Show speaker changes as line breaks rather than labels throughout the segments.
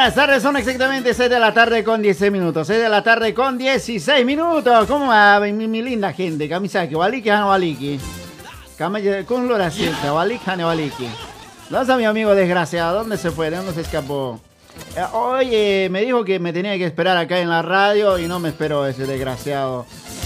buenas tardes, son exactamente 6 de la tarde con 16 minutos. 6 de la tarde con 16 minutos. ¿Cómo va mi, linda gente? Kamisaki, Waliki, Hano Waliki. Con Lora Silta, Waliki, Hano Waliki. ¿Dónde está mi amigo desgraciado? ¿Dónde se fue? ¿De dónde se escapó? Eh, oye, me dijo que me tenía que esperar acá en la radio y no me esperó ese desgraciado.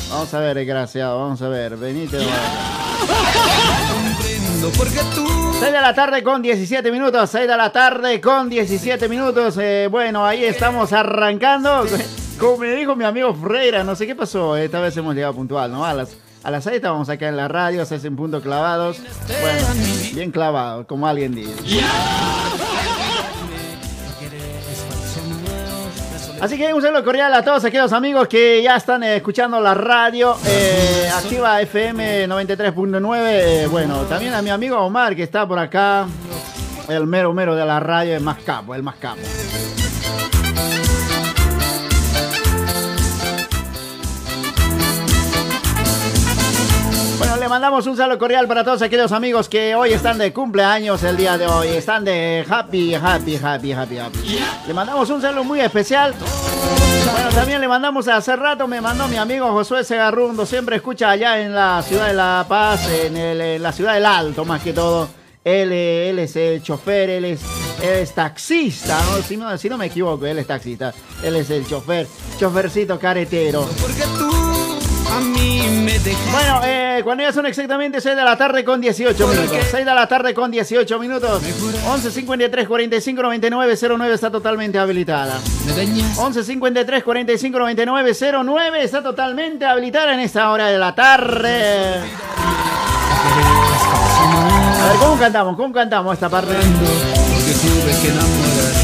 Vamos a ver, desgraciado, vamos a ver. Venite. 6 de la tarde con 17 minutos, 6 de la tarde con 17 minutos. Eh, bueno, ahí estamos arrancando. Como me dijo mi amigo Freira, no sé qué pasó, esta vez hemos llegado puntual, ¿no? A las, a las 6 estábamos acá en la radio, se hacen puntos clavados. Bueno, bien clavados, como alguien dice. Así que un saludo cordial a todos aquellos amigos que ya están eh, escuchando la radio eh, activa FM 93.9. Eh, bueno, también a mi amigo Omar que está por acá, el mero mero de la radio, el más capo, el más capo. Le mandamos un saludo cordial para todos aquellos amigos que hoy están de cumpleaños el día de hoy. Están de happy, happy, happy, happy, happy. Le mandamos un saludo muy especial. Bueno, también le mandamos hace rato, me mandó mi amigo Josué Segarrundo. Siempre escucha allá en la ciudad de La Paz, en, la ciudad del Alto más que todo. Él, él, es el chofer, él es, es taxista, ¿no? Si, ¿no? si no me equivoco, él es taxista. Él es el chofer, chofercito caretero. Bueno, eh, cuando ya son exactamente 6 de la tarde con 18 minutos. 6 de la tarde con 18 minutos. 11 53 45 99 09 está totalmente habilitada. 11 53 45 99 09 está totalmente habilitada en esta hora de la tarde. A ver, ¿cómo cantamos? ¿Cómo cantamos esta parte? Porque tuve que enamorar,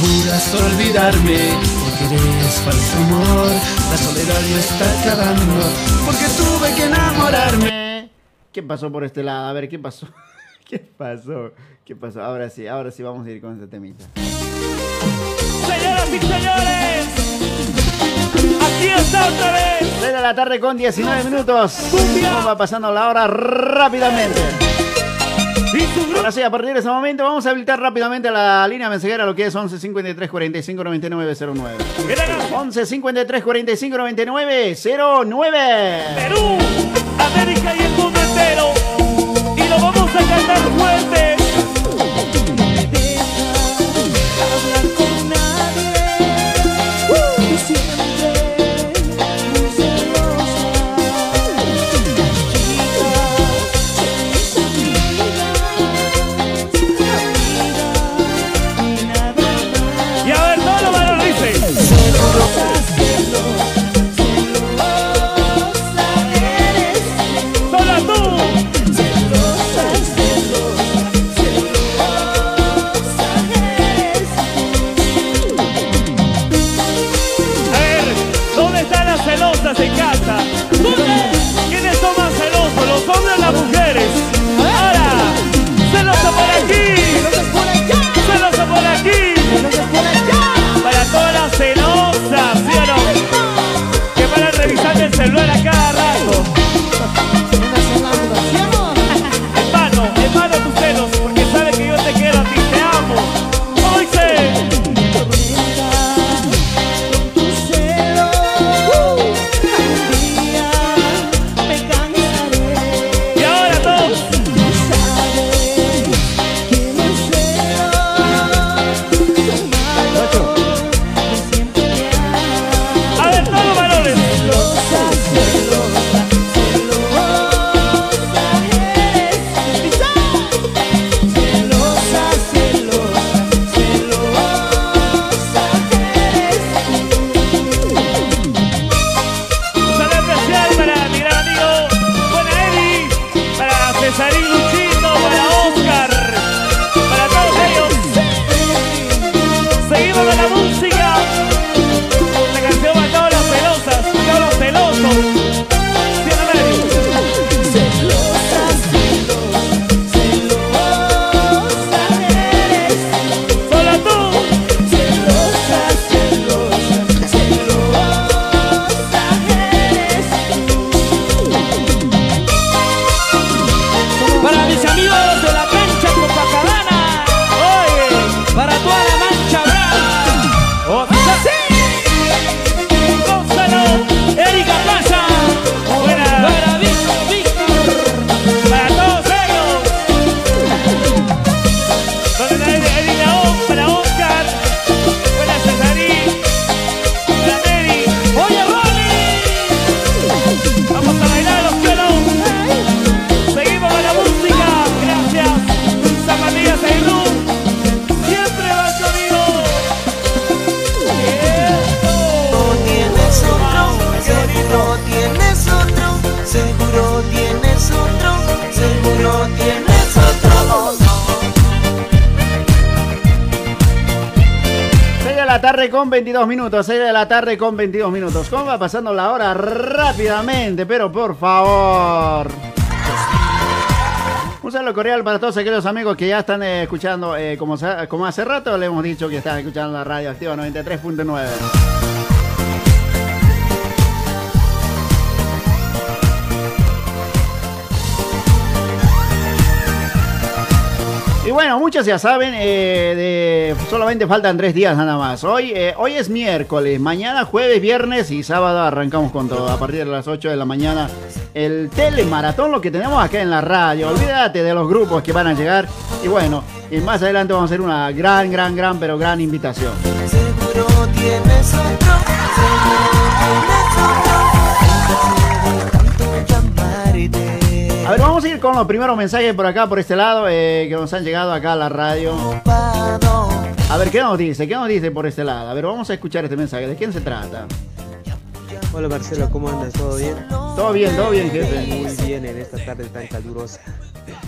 juras olvidarme eres falso amor, la soledad me está acabando, porque tuve que enamorarme. ¿Qué pasó por este lado? A ver, ¿qué pasó? ¿Qué pasó? ¿Qué pasó? Ahora sí, ahora sí vamos a ir con este temita.
Señoras y señores, aquí está otra vez.
6 de la tarde con 19 minutos. ¿Cómo va pasando la hora rápidamente? Ahora sí, a partir de ese momento vamos a habilitar rápidamente la línea mensajera, lo que es 11 53 45 99 09. 11 53 45 99 09.
Perú, América y el mundo entero. Y lo vamos a cantar fuerte.
22 minutos. 6 de la tarde con 22 minutos. ¿Cómo va pasando la hora? Rápidamente, pero por favor. Un saludo cordial para todos aquellos amigos que ya están eh, escuchando, eh, como, como hace rato le hemos dicho que están escuchando la radio activa 93.9. Y bueno, muchos ya saben, eh, de, solamente faltan tres días nada más. Hoy, eh, hoy es miércoles, mañana jueves, viernes y sábado arrancamos con todo. A partir de las 8 de la mañana, el telemaratón, lo que tenemos acá en la radio. Olvídate de los grupos que van a llegar. Y bueno, y más adelante vamos a hacer una gran, gran, gran, pero gran invitación. Ir con los primeros mensajes por acá, por este lado, eh, que nos han llegado acá a la radio. A ver, ¿qué nos dice? ¿Qué nos dice por este lado? A ver, vamos a escuchar este mensaje. ¿De quién se trata?
Hola Marcelo, ¿cómo andas? ¿Todo bien?
Todo bien, todo bien, jefe.
Muy bien en esta tarde tan calurosa.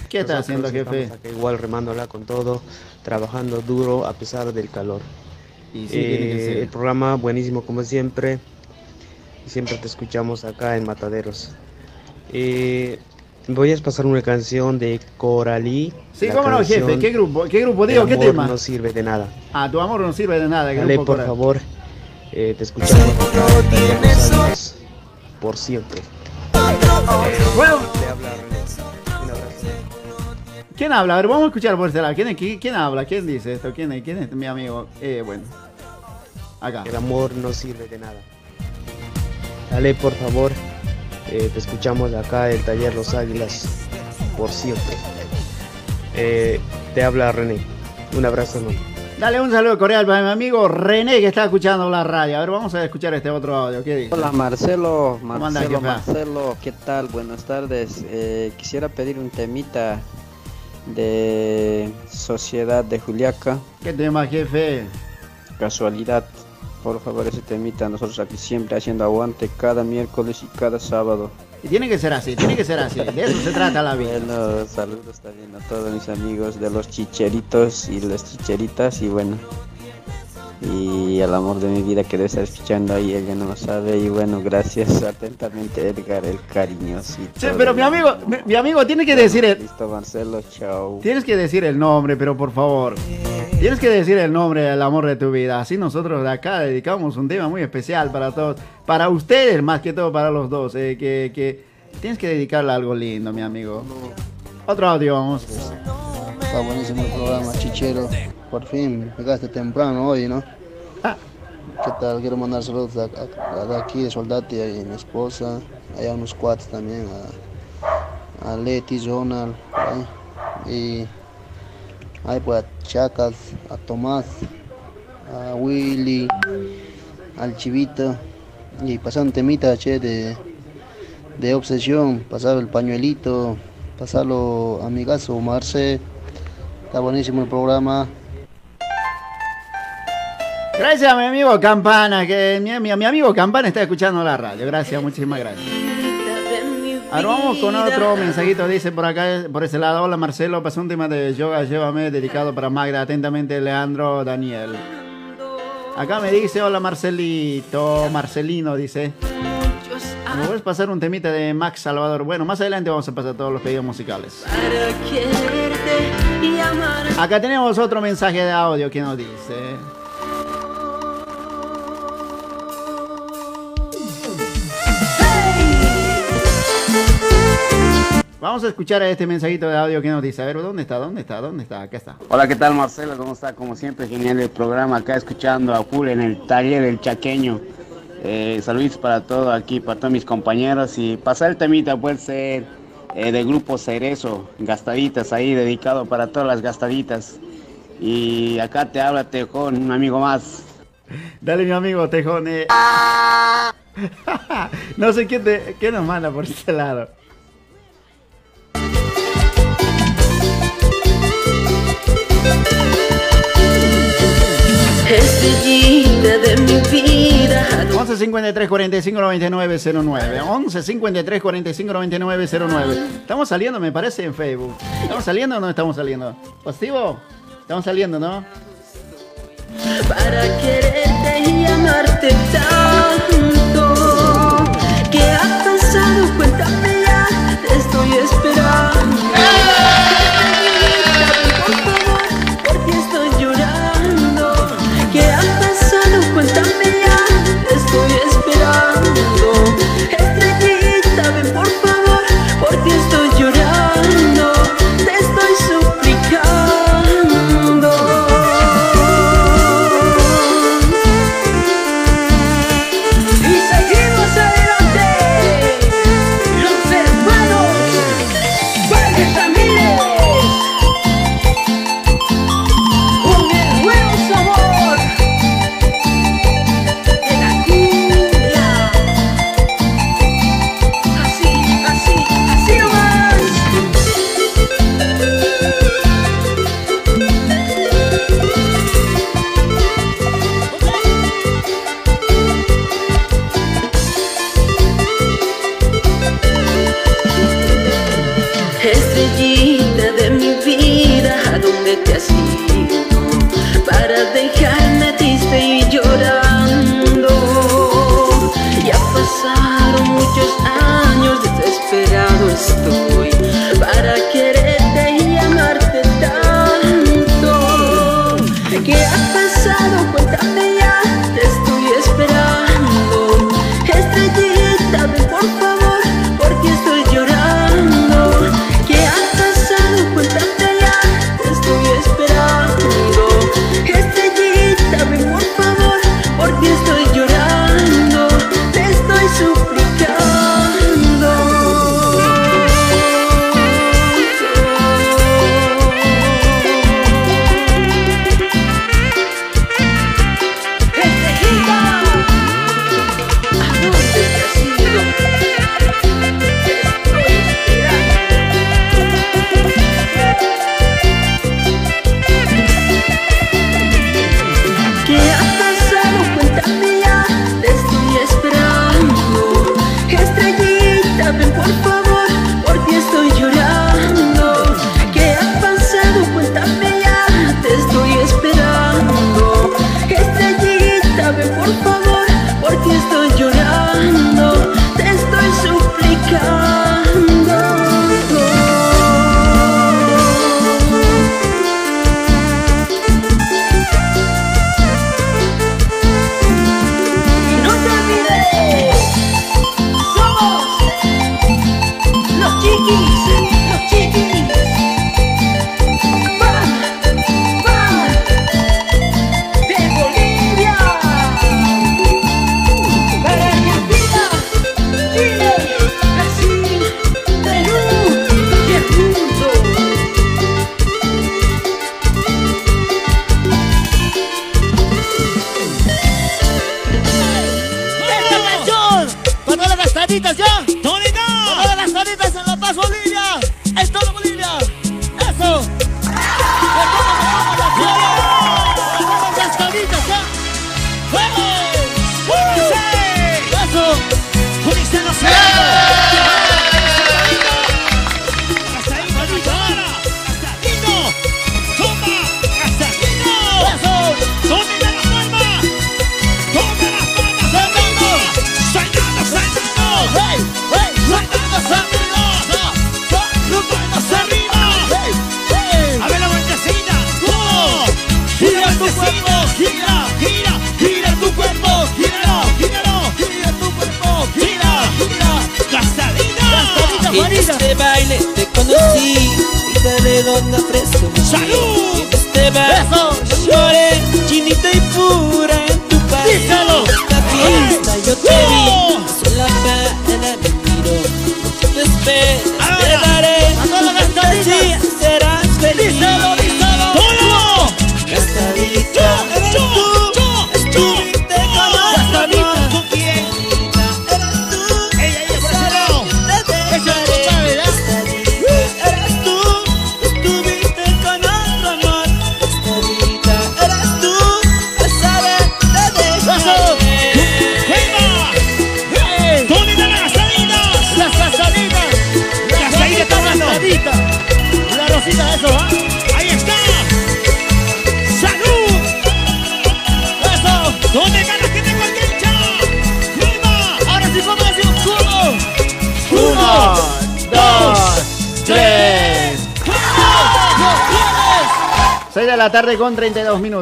¿Qué está haciendo, jefe?
igual remándola con todo, trabajando duro a pesar del calor. Y sí, eh, El programa buenísimo como siempre. Siempre te escuchamos acá en Mataderos. Eh, Voy a pasar una canción de Coralí.
Sí, cómo no, jefe. ¿Qué grupo? ¿Qué grupo digo? ¿Qué tema?
No sirve de nada.
Ah, tu amor no sirve de nada.
Dale, por favor. Eh, te escuchamos. Por siempre.
Bueno. ¿Quién habla? A ver, vamos a escuchar por este lado. ¿Quién, quién, habla? ¿Quién dice esto? ¿Quién es, quién es mi amigo? Eh, bueno. Acá.
El amor no sirve de nada. Dale, por favor. Eh, te escuchamos acá del taller Los Águilas por siempre. Eh, te habla René. Un abrazo enorme.
Dale un saludo cordial para mi amigo René que está escuchando la radio. A ver, vamos a escuchar este otro audio. ¿Qué
Hola Marcelo, Marcelo, Marcelo, ¿qué tal? Buenas tardes. Eh, quisiera pedir un temita de Sociedad de Juliaca.
¿Qué tema, jefe?
Casualidad. Por favor, ese temita, nosotros aquí siempre haciendo aguante cada miércoles y cada sábado.
Y tiene que ser así, tiene que ser así. De eso se trata la vida.
Bueno, saludos también a todos mis amigos de los chicheritos y las chicheritas. Y bueno, y el amor de mi vida que debe estar escuchando ahí, ella no lo sabe. Y bueno, gracias atentamente, Edgar, el cariñosito.
Sí, pero mi amigo, mi, amigo tiene que decir el.
Listo, Marcelo, chao.
Tienes que decir el nombre, pero por favor. Tienes que decir el nombre del amor de tu vida. Así nosotros de acá dedicamos un tema muy especial para todos. Para ustedes, más que todo para los dos. Eh, que, que tienes que dedicarle algo lindo, mi amigo. Otro audio, vamos.
Está buenísimo el programa, Chichero. Por fin, llegaste temprano hoy, ¿no? ¿Qué tal? Quiero mandar saludos de, aquí de Soldati y mi esposa, allá unos cuates también, a, a Leti, Jonal, y ahí pues a Chacas, a Tomás, a Willy, al Chivito, y pasar un temita che, de, de obsesión, pasar el pañuelito, pasarlo a mi gaso, Marce, está buenísimo el programa,
Gracias a mi amigo Campana, que mi, amigo Campana está escuchando la radio. Gracias, muchísimas gracias. Ahora vamos con otro mensajito, dice por acá, por ese lado. Hola Marcelo, pasó un tema de yoga, llévame, dedicado para Magda. Atentamente, Leandro Daniel. Acá me dice, hola Marcelito, Marcelino, dice. ¿Me puedes pasar un temita de Max Salvador? Bueno, más adelante vamos a pasar todos los pedidos musicales. Acá tenemos otro mensaje de audio que nos dice. Vamos a escuchar a este mensajito de audio que nos dice. A ver, ¿dónde está? ¿Dónde está? ¿Dónde está? Acá está.
Hola, ¿qué tal Marcelo? ¿Cómo está? Como siempre, genial el programa. Acá escuchando a full en el taller del chaqueño. Eh, saludos para todos aquí, para todos mis compañeros. Y pasar el temita puede ser eh, de grupo Cerezo, gastaditas ahí, dedicado para todas las gastaditas. Y acá te habla Tejón, un amigo más.
Dale, mi amigo Tejón. Eh. no sé qué, te, qué nos manda por este lado. Estrellita de. 11 53 45 99 09. 11 53 45 99 09. Estamos saliendo, me parece, en Facebook. ¿Estamos saliendo o no estamos saliendo? ¿Positivo? Estamos saliendo, ¿no? Para quererte y amarte tanto. Ha pasado? Cuéntame estoy esperando. ¡Eh! Cristo.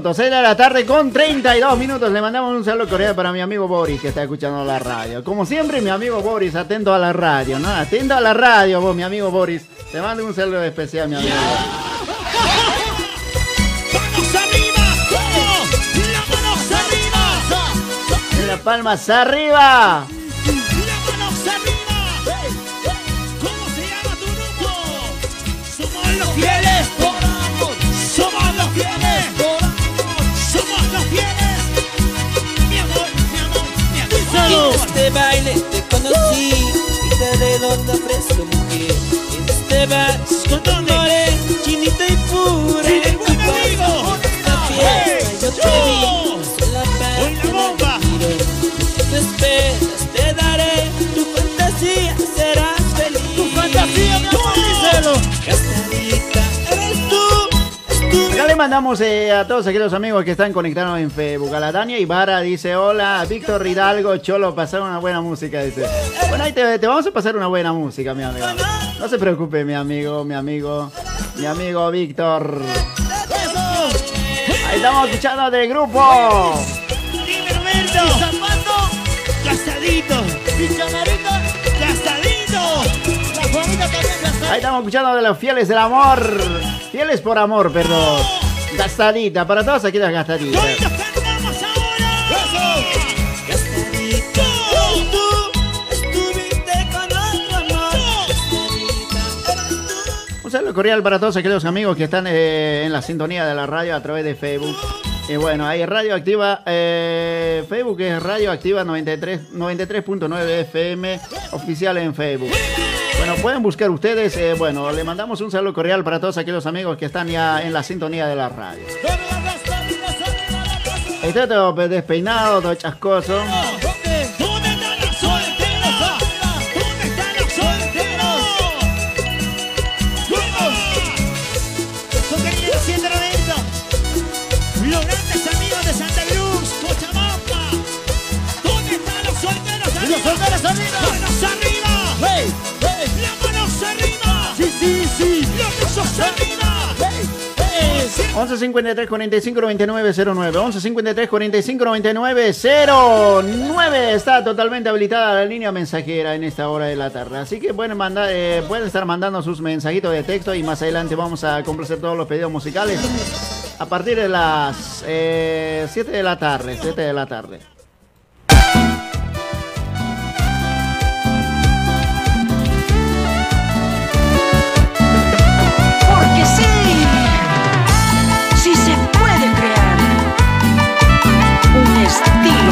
Minutos. 6 de la tarde con 32 minutos. Le mandamos un saludo cordial para mi amigo Boris que está escuchando la radio. Como siempre, mi amigo Boris, atento a la radio, ¿no? Atento a la radio, vos, mi amigo Boris. Te mando un saludo especial, mi amigo.
¡Manos arriba! ¡Las manos arriba!
Las palmas arriba.
En este
mandamos eh, a todos aquellos amigos que están conectados en Facebook. A la Dania Ibarra dice: Hola, Víctor Hidalgo, Cholo, pasar una buena música. Dice: Bueno, ahí te, vamos a pasar una buena música, mi amigo. No se preocupe, mi amigo, mi amigo, mi amigo Víctor. Ahí estamos escuchando del grupo. Ahí estamos escuchando de los fieles del amor. Fieles por amor, perdón. Gastadita, para todos aquí las gastaditas. Un saludo cordial para todos aquellos amigos que están eh, en la sintonía de la radio a través de Facebook. Y bueno, hay Radio Activa, eh, Facebook es Radio Activa 93 93.9 FM oficial en Facebook. Bueno, pueden buscar ustedes, eh, bueno, le mandamos un saludo cordial para todos aquellos amigos que están ya en la sintonía de la radio. Está todo despeinado, todo chascoso. 11 53 45 99 09 11 53 45 99 09 está totalmente habilitada la línea mensajera en esta hora de la tarde. Así que pueden mandar eh, pueden estar mandando sus mensajitos de texto y más adelante vamos a complacer todos los pedidos musicales a partir de las eh, 7 de la tarde 7 de la tarde
un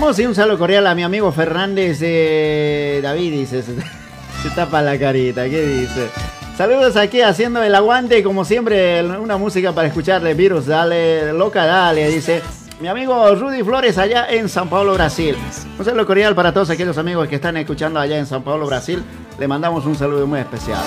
Mandamos un saludo cordial a mi amigo Fernández de David, dice. Se, tapa la carita, ¿qué dice? Saludos aquí haciendo el aguante, como siempre, una música para escucharle. Virus, dale, loca, dale, dice. Mi amigo Rudy Flores allá en San Paulo, Brasil. Un saludo cordial para todos aquellos amigos que están escuchando allá en San Paulo, Brasil. Le mandamos un saludo muy especial.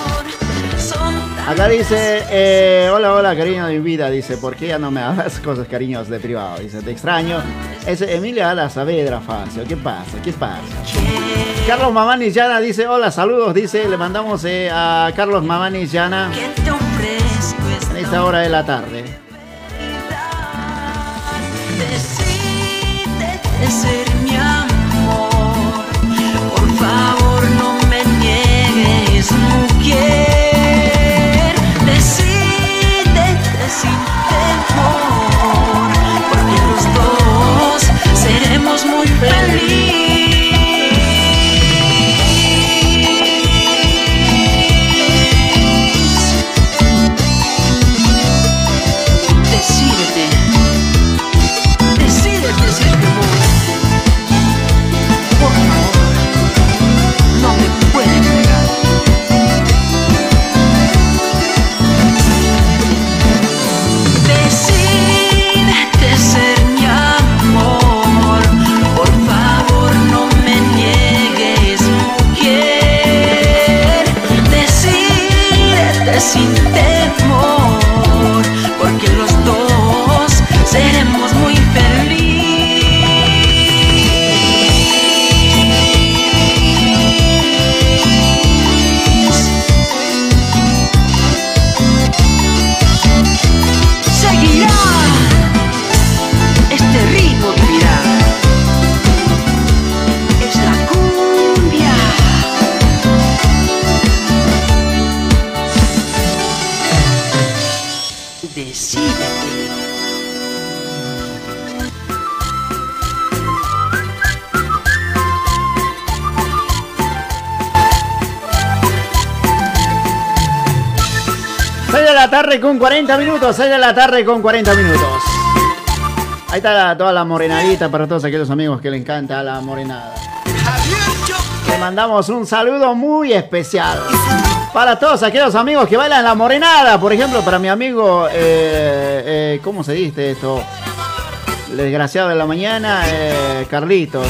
Acá dice, eh, hola, hola, cariño de mi vida. Dice, ¿por qué ya no me hablas cosas cariños de privado? Dice, te extraño. Es Emilia Ala Saavedra, Facio. ¿Qué pasa? ¿Qué pasa? Carlos Mamani Llana dice, hola, saludos. Dice, le mandamos eh, a Carlos Mamani Llana en esta hora de la tarde.
Por favor, no me niegues, mujer. Sin temor. Porque los dos seremos muy felices. Sin
con 40 minutos. 6 de la tarde con 40 minutos. Ahí está toda la morenadita para todos aquellos amigos que le encanta la morenada. Le mandamos un saludo muy especial. Para todos aquellos amigos que bailan la morenada. Por ejemplo, para mi amigo, eh, eh, ¿cómo se dice esto? El desgraciado de la mañana, eh, Carlitos.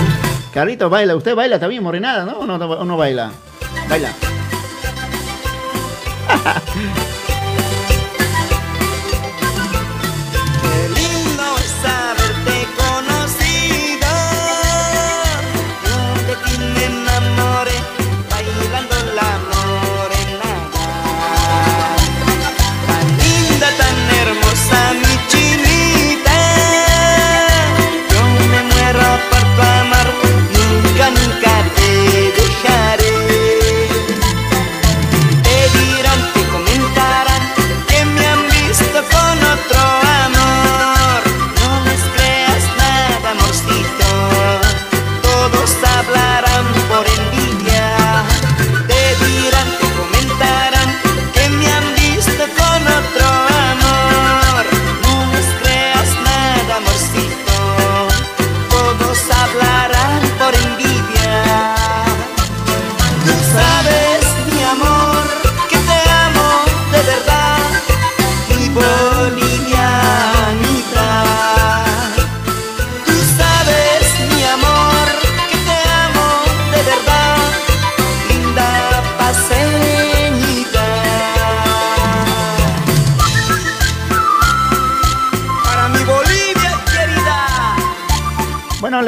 Carlitos baila. ¿Usted baila también morenada, no? ¿O no, no baila? Baila.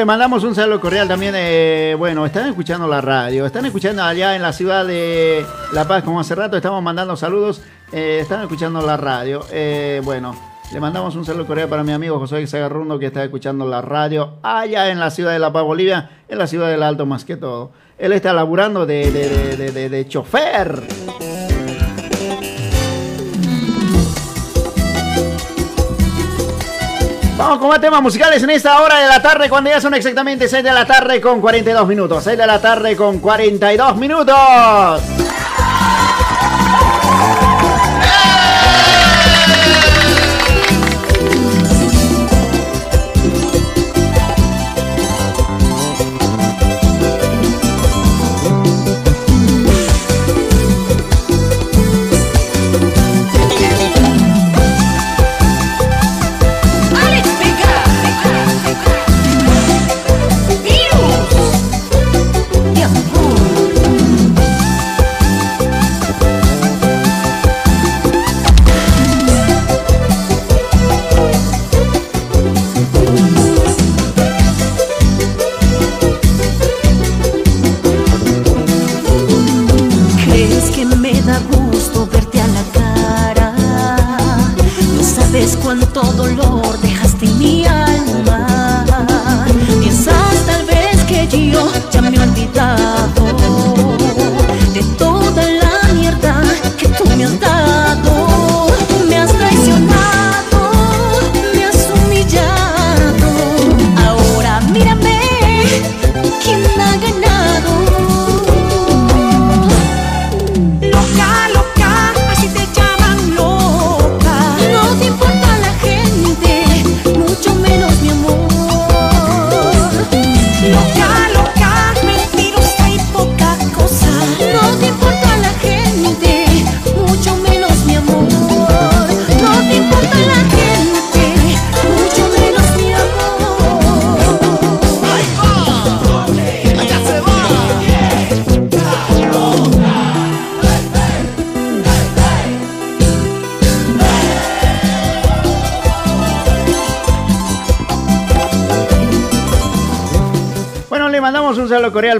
Mandamos un saludo cordial también. eh, bueno, están escuchando la radio, están escuchando allá en la ciudad de La Paz, como hace rato estamos mandando saludos. eh, están escuchando la radio. eh, bueno, le mandamos un saludo cordial para mi amigo José Sagarrundo que está escuchando la radio allá en la ciudad de La Paz, Bolivia, en la ciudad del Alto más que todo. Él está laburando de- de chofer. Vamos con más temas musicales en esta hora de la tarde, cuando ya son exactamente 6 de la tarde con 42 minutos. 6 de la tarde con 42 minutos.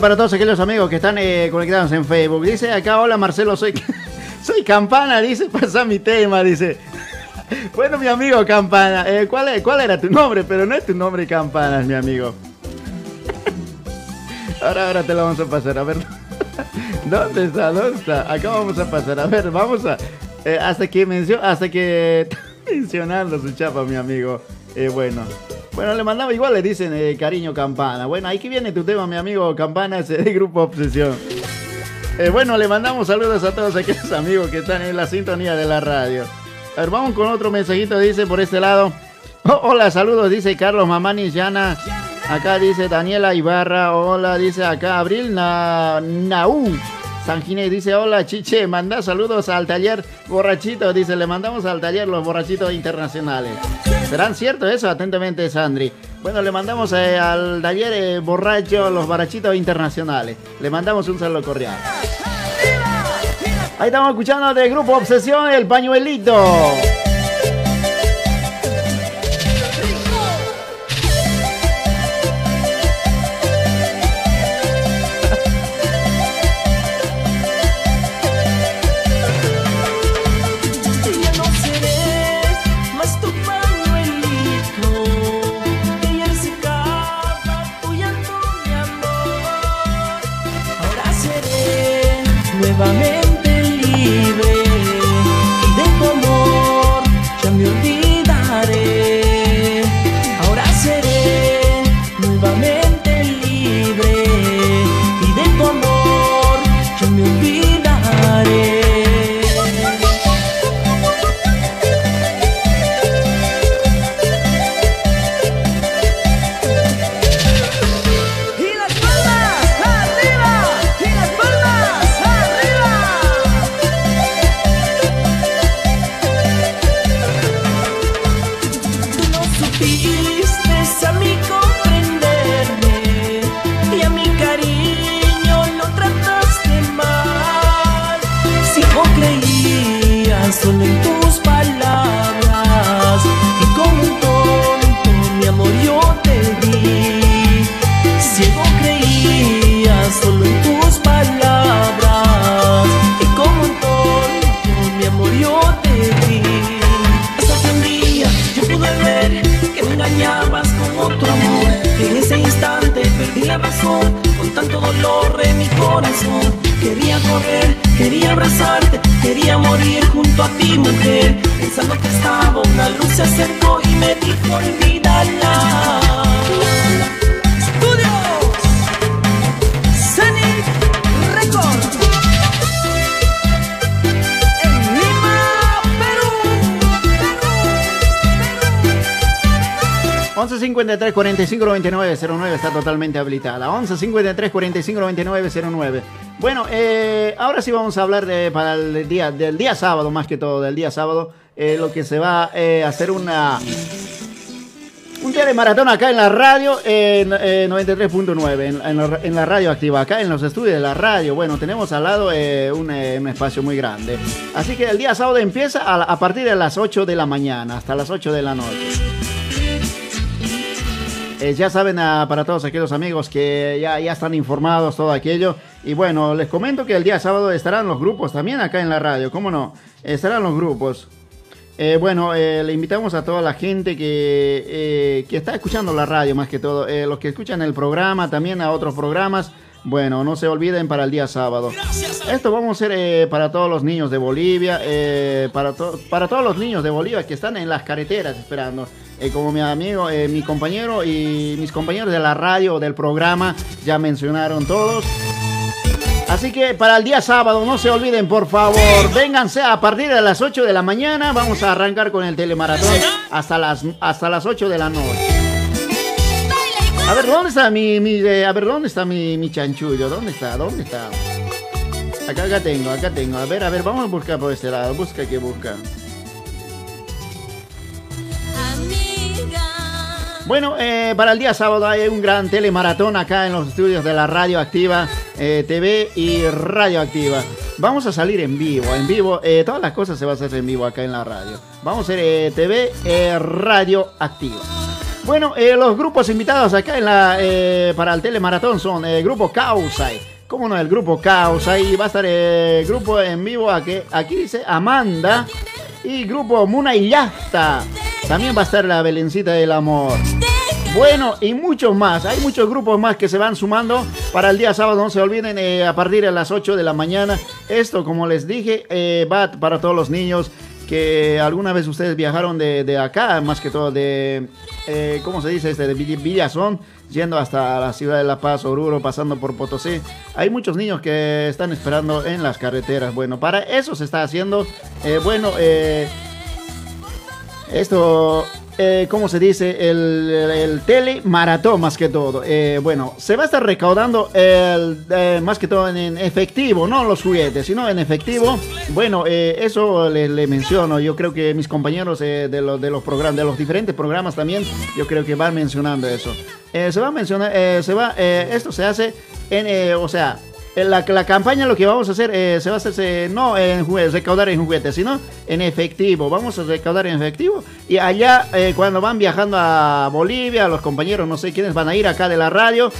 Para todos aquellos amigos que están eh, conectados en Facebook. Dice acá, hola Marcelo, soy, soy Campana, dice, pasa mi tema, dice. Bueno, mi amigo Campana, eh, ¿cuál, ¿cuál era tu nombre? Pero no es tu nombre Campana, mi amigo. Ahora, ahora te lo vamos a pasar, a ver. ¿Dónde está? ¿Dónde está? Acá vamos a pasar, a ver, vamos a... eh, hasta que hasta mencionando su chapa, mi amigo. Eh, bueno. Bueno, le mandaba igual, le dicen eh, cariño Campana. Bueno, ahí que viene tu tema, mi amigo Campana, ese de Grupo Obsesión. Eh, bueno, le mandamos saludos a todos aquellos amigos que están en la sintonía de la radio. A ver, vamos con otro mensajito, dice por este lado. Oh, hola, saludos, dice Carlos Mamani Llana. Acá dice Daniela Ibarra. Hola, dice acá Abril Na, Naú. San Ginés dice, hola Chiche, manda saludos al taller borrachito. Dice, le mandamos al taller los borrachitos internacionales. ¿Serán cierto eso? Atentamente, Sandri. Bueno, le mandamos eh, al taller eh, borracho los borrachitos internacionales. Le mandamos un saludo cordial. Ahí estamos escuchando del grupo Obsesión, el pañuelito. 45 99 09 está totalmente habilitada. 11 53 45 99 09. Bueno, eh, ahora sí vamos a hablar para el día, del día sábado, más que todo, del día sábado, eh, lo que se va eh, a hacer una. Un día de maratón acá en la radio en eh, 93.9, en, en en la radio activa, acá en los estudios de la radio. Bueno, tenemos al lado un, espacio muy grande. Así que el día sábado empieza a, a partir de las 8 de la mañana hasta las 8 de la noche. Eh, ya saben ah, para todos aquellos amigos que ya, ya están informados todo aquello. Y bueno, les comento que el día sábado estarán los grupos también acá en la radio. ¿Cómo no? Estarán los grupos. Eh, bueno, eh, le invitamos a toda la gente que, que está escuchando la radio más que todo, los que escuchan el programa, también a otros programas. Bueno, no se olviden para el día sábado. Esto vamos a hacer eh, para todos los niños de Bolivia, para, para todos los niños de Bolivia que están en las carreteras esperando. Eh, como mi amigo, eh, mi compañero y mis compañeros de la radio, del programa, ya mencionaron todos. Así que para el día sábado, no se olviden, por favor, vénganse a partir de las 8 de la mañana. Vamos a arrancar con el telemaratón hasta las, hasta las 8 de la noche. A ver, ¿dónde está mi, mi, eh, a ver, ¿dónde está mi, mi chanchullo? ¿Dónde está? ¿Dónde está? Acá, acá tengo, acá tengo. A ver, a ver, vamos a buscar por este lado. Busca que busca. Bueno, eh, para el día sábado hay un gran telemaratón acá en los estudios de la Radio Activa eh, TV y Radio Activa. Vamos a salir en vivo, en vivo. eh, todas las cosas se van a hacer en vivo acá en la radio. Vamos a hacer TV, Radio Activa. Bueno, los grupos invitados acá en la, para el telemaratón son el grupo Causai. ¿Cómo no? El grupo Causai. Y va a estar el grupo en vivo aquí, aquí dice Amanda. Y grupo Muna y Yasta. También va a estar la Belencita del Amor. Bueno, y muchos más. Hay muchos grupos más que se van sumando para el día sábado. No se olviden, eh, a partir de las 8 de la mañana. Esto, como les dije, eh, va para todos los niños que alguna vez ustedes viajaron de, de acá, más que todo de, eh, ¿cómo se dice? Este, de Vill- Villazón, yendo hasta la ciudad de La Paz, Oruro, pasando por Potosí. Hay muchos niños que están esperando en las carreteras. Bueno, para eso se está haciendo, eh, bueno, eh, esto, eh, ¿cómo se dice? El, el, el telemaratón más que todo. Eh, bueno, se va a estar recaudando el, eh, más que todo en, efectivo, no los juguetes, sino en efectivo. Bueno, eh, eso le, menciono. Yo creo que mis compañeros de, los, de los programas, de los diferentes programas también, yo creo que van mencionando eso. Se va a mencionar, se va, esto se hace en, o sea, la, la campaña lo que vamos a hacer eh, se va a hacer no en juguetes, recaudar en juguetes, sino en efectivo. Vamos a recaudar en efectivo. Y allá, eh, cuando van viajando a Bolivia, los compañeros, no sé quiénes van a ir acá de la radio.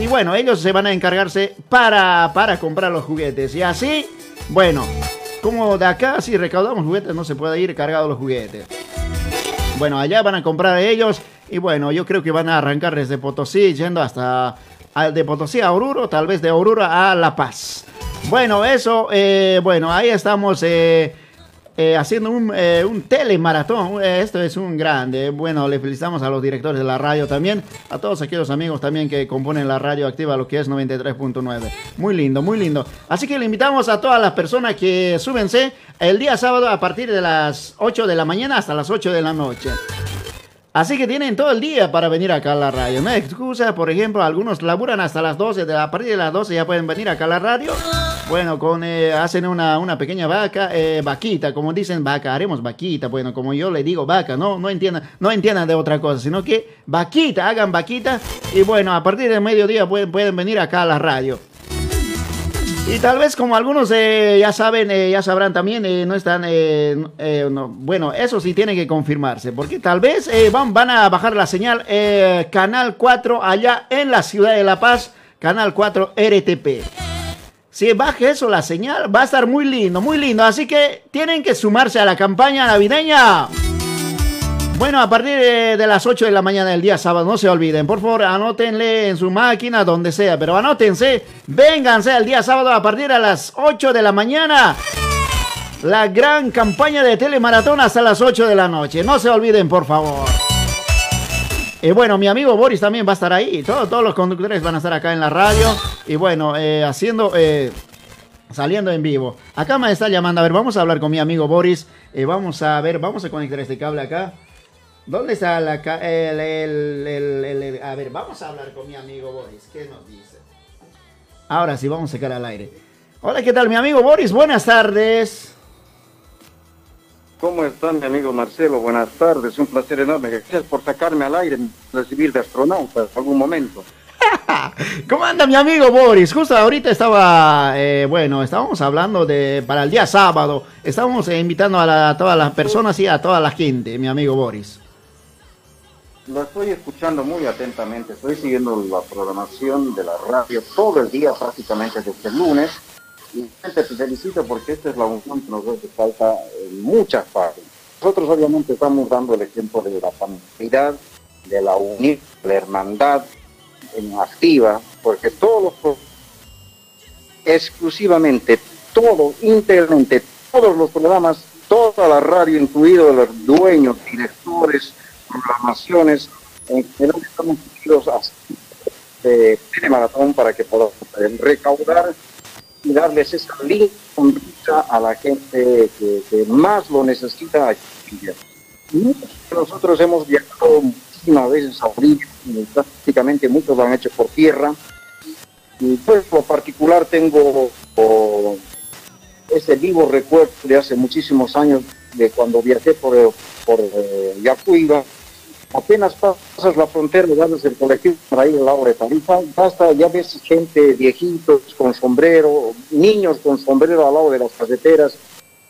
Y bueno, ellos se van a encargarse para, para comprar los juguetes. Y así, bueno, como de acá, si recaudamos juguetes, no se puede ir cargados los juguetes. Bueno, allá van a comprar ellos. Y bueno, yo creo que van a arrancar desde Potosí, yendo hasta de Potosí a Oruro, tal vez de Oruro a La Paz. Bueno, eso, eh, bueno, ahí estamos eh, eh, haciendo un, un telemaratón. Esto es un grande. Bueno, le felicitamos a los directores de la radio también, a todos aquellos amigos también que componen la radio activa, lo que es 93.9. Muy lindo, muy lindo. Así que le invitamos a todas las personas que súbense el día sábado a partir de las 8 de la mañana hasta las 8 de la noche. Así que tienen todo el día para venir acá a la radio. No hay excusa, por ejemplo, algunos laburan hasta las 12, de, a partir de las 12 ya pueden venir acá a la radio. Bueno, con, eh, hacen una, una pequeña vaca, eh, vaquita, como dicen vaca, haremos vaquita. Bueno, como yo le digo vaca, no, no entiendan, no entiendan de otra cosa, sino que vaquita, hagan vaquita. Y bueno, a partir del mediodía pueden, pueden venir acá a la radio. Y tal vez como algunos eh, ya saben, eh, ya sabrán también, eh, no están, no, bueno, eso sí tiene que confirmarse, porque tal vez van, van a bajar la señal Canal 4 allá en la ciudad de La Paz, Canal 4 RTP. Si baje eso la señal, va a estar muy lindo, muy lindo, así que tienen que sumarse a la campaña navideña. Bueno, a partir de, las 8 de la mañana del día sábado, no se olviden, por favor, anótenle en su máquina, donde sea, pero anótense, vénganse el día sábado a partir de las 8 de la mañana. La gran campaña de telemaratón hasta las 8 de la noche. No se olviden, por favor. Y bueno, mi amigo Boris también va a estar ahí. Todos, todos los conductores van a estar acá en la radio. Y bueno, eh, haciendo... eh, saliendo en vivo. Acá me está llamando. A ver, vamos a hablar con mi amigo Boris. Eh, vamos a ver, vamos a conectar este cable acá. ¿Dónde está la el, el- el- el- A ver, vamos a hablar con mi amigo Boris. ¿Qué nos dice? Ahora sí, vamos a sacar al aire. Hola, ¿qué tal, mi amigo Boris? Buenas tardes.
¿Cómo está mi amigo Marcelo? Buenas tardes, un placer enorme. Gracias por sacarme al aire, recibir de astronauta en algún momento.
¿Cómo anda mi amigo Boris? Justo ahorita estaba, eh, bueno, estábamos hablando de para el día sábado. Estábamos invitando a, la- a todas las personas y a toda la gente, mi amigo Boris.
Lo estoy escuchando muy atentamente, estoy siguiendo la programación de la radio todo el día, prácticamente desde el lunes. Y te felicito porque esta es la unión que nos hace falta en muchas partes. nosotros obviamente estamos dando el ejemplo de la familiaridad, de la unión, de la hermandad en activa, porque todos los exclusivamente, todo, íntegramente, todos los programas, toda la radio, incluido los dueños, directores, programaciones, en general estamos unidos a este maratón para que podamos recaudar y darles esa linda a la gente que, más lo necesita Nosotros hemos viajado muchísimas veces a Bolivia, prácticamente muchos lo han hecho por tierra. Y pues por particular tengo ese vivo recuerdo de hace muchísimos años de cuando viajé por, por eh, Yacuiba apenas pasas la frontera, vas el colectivo para ir al lado de Tarifa, basta, ya ves gente, viejitos con sombrero, niños con sombrero al lado de las carreteras,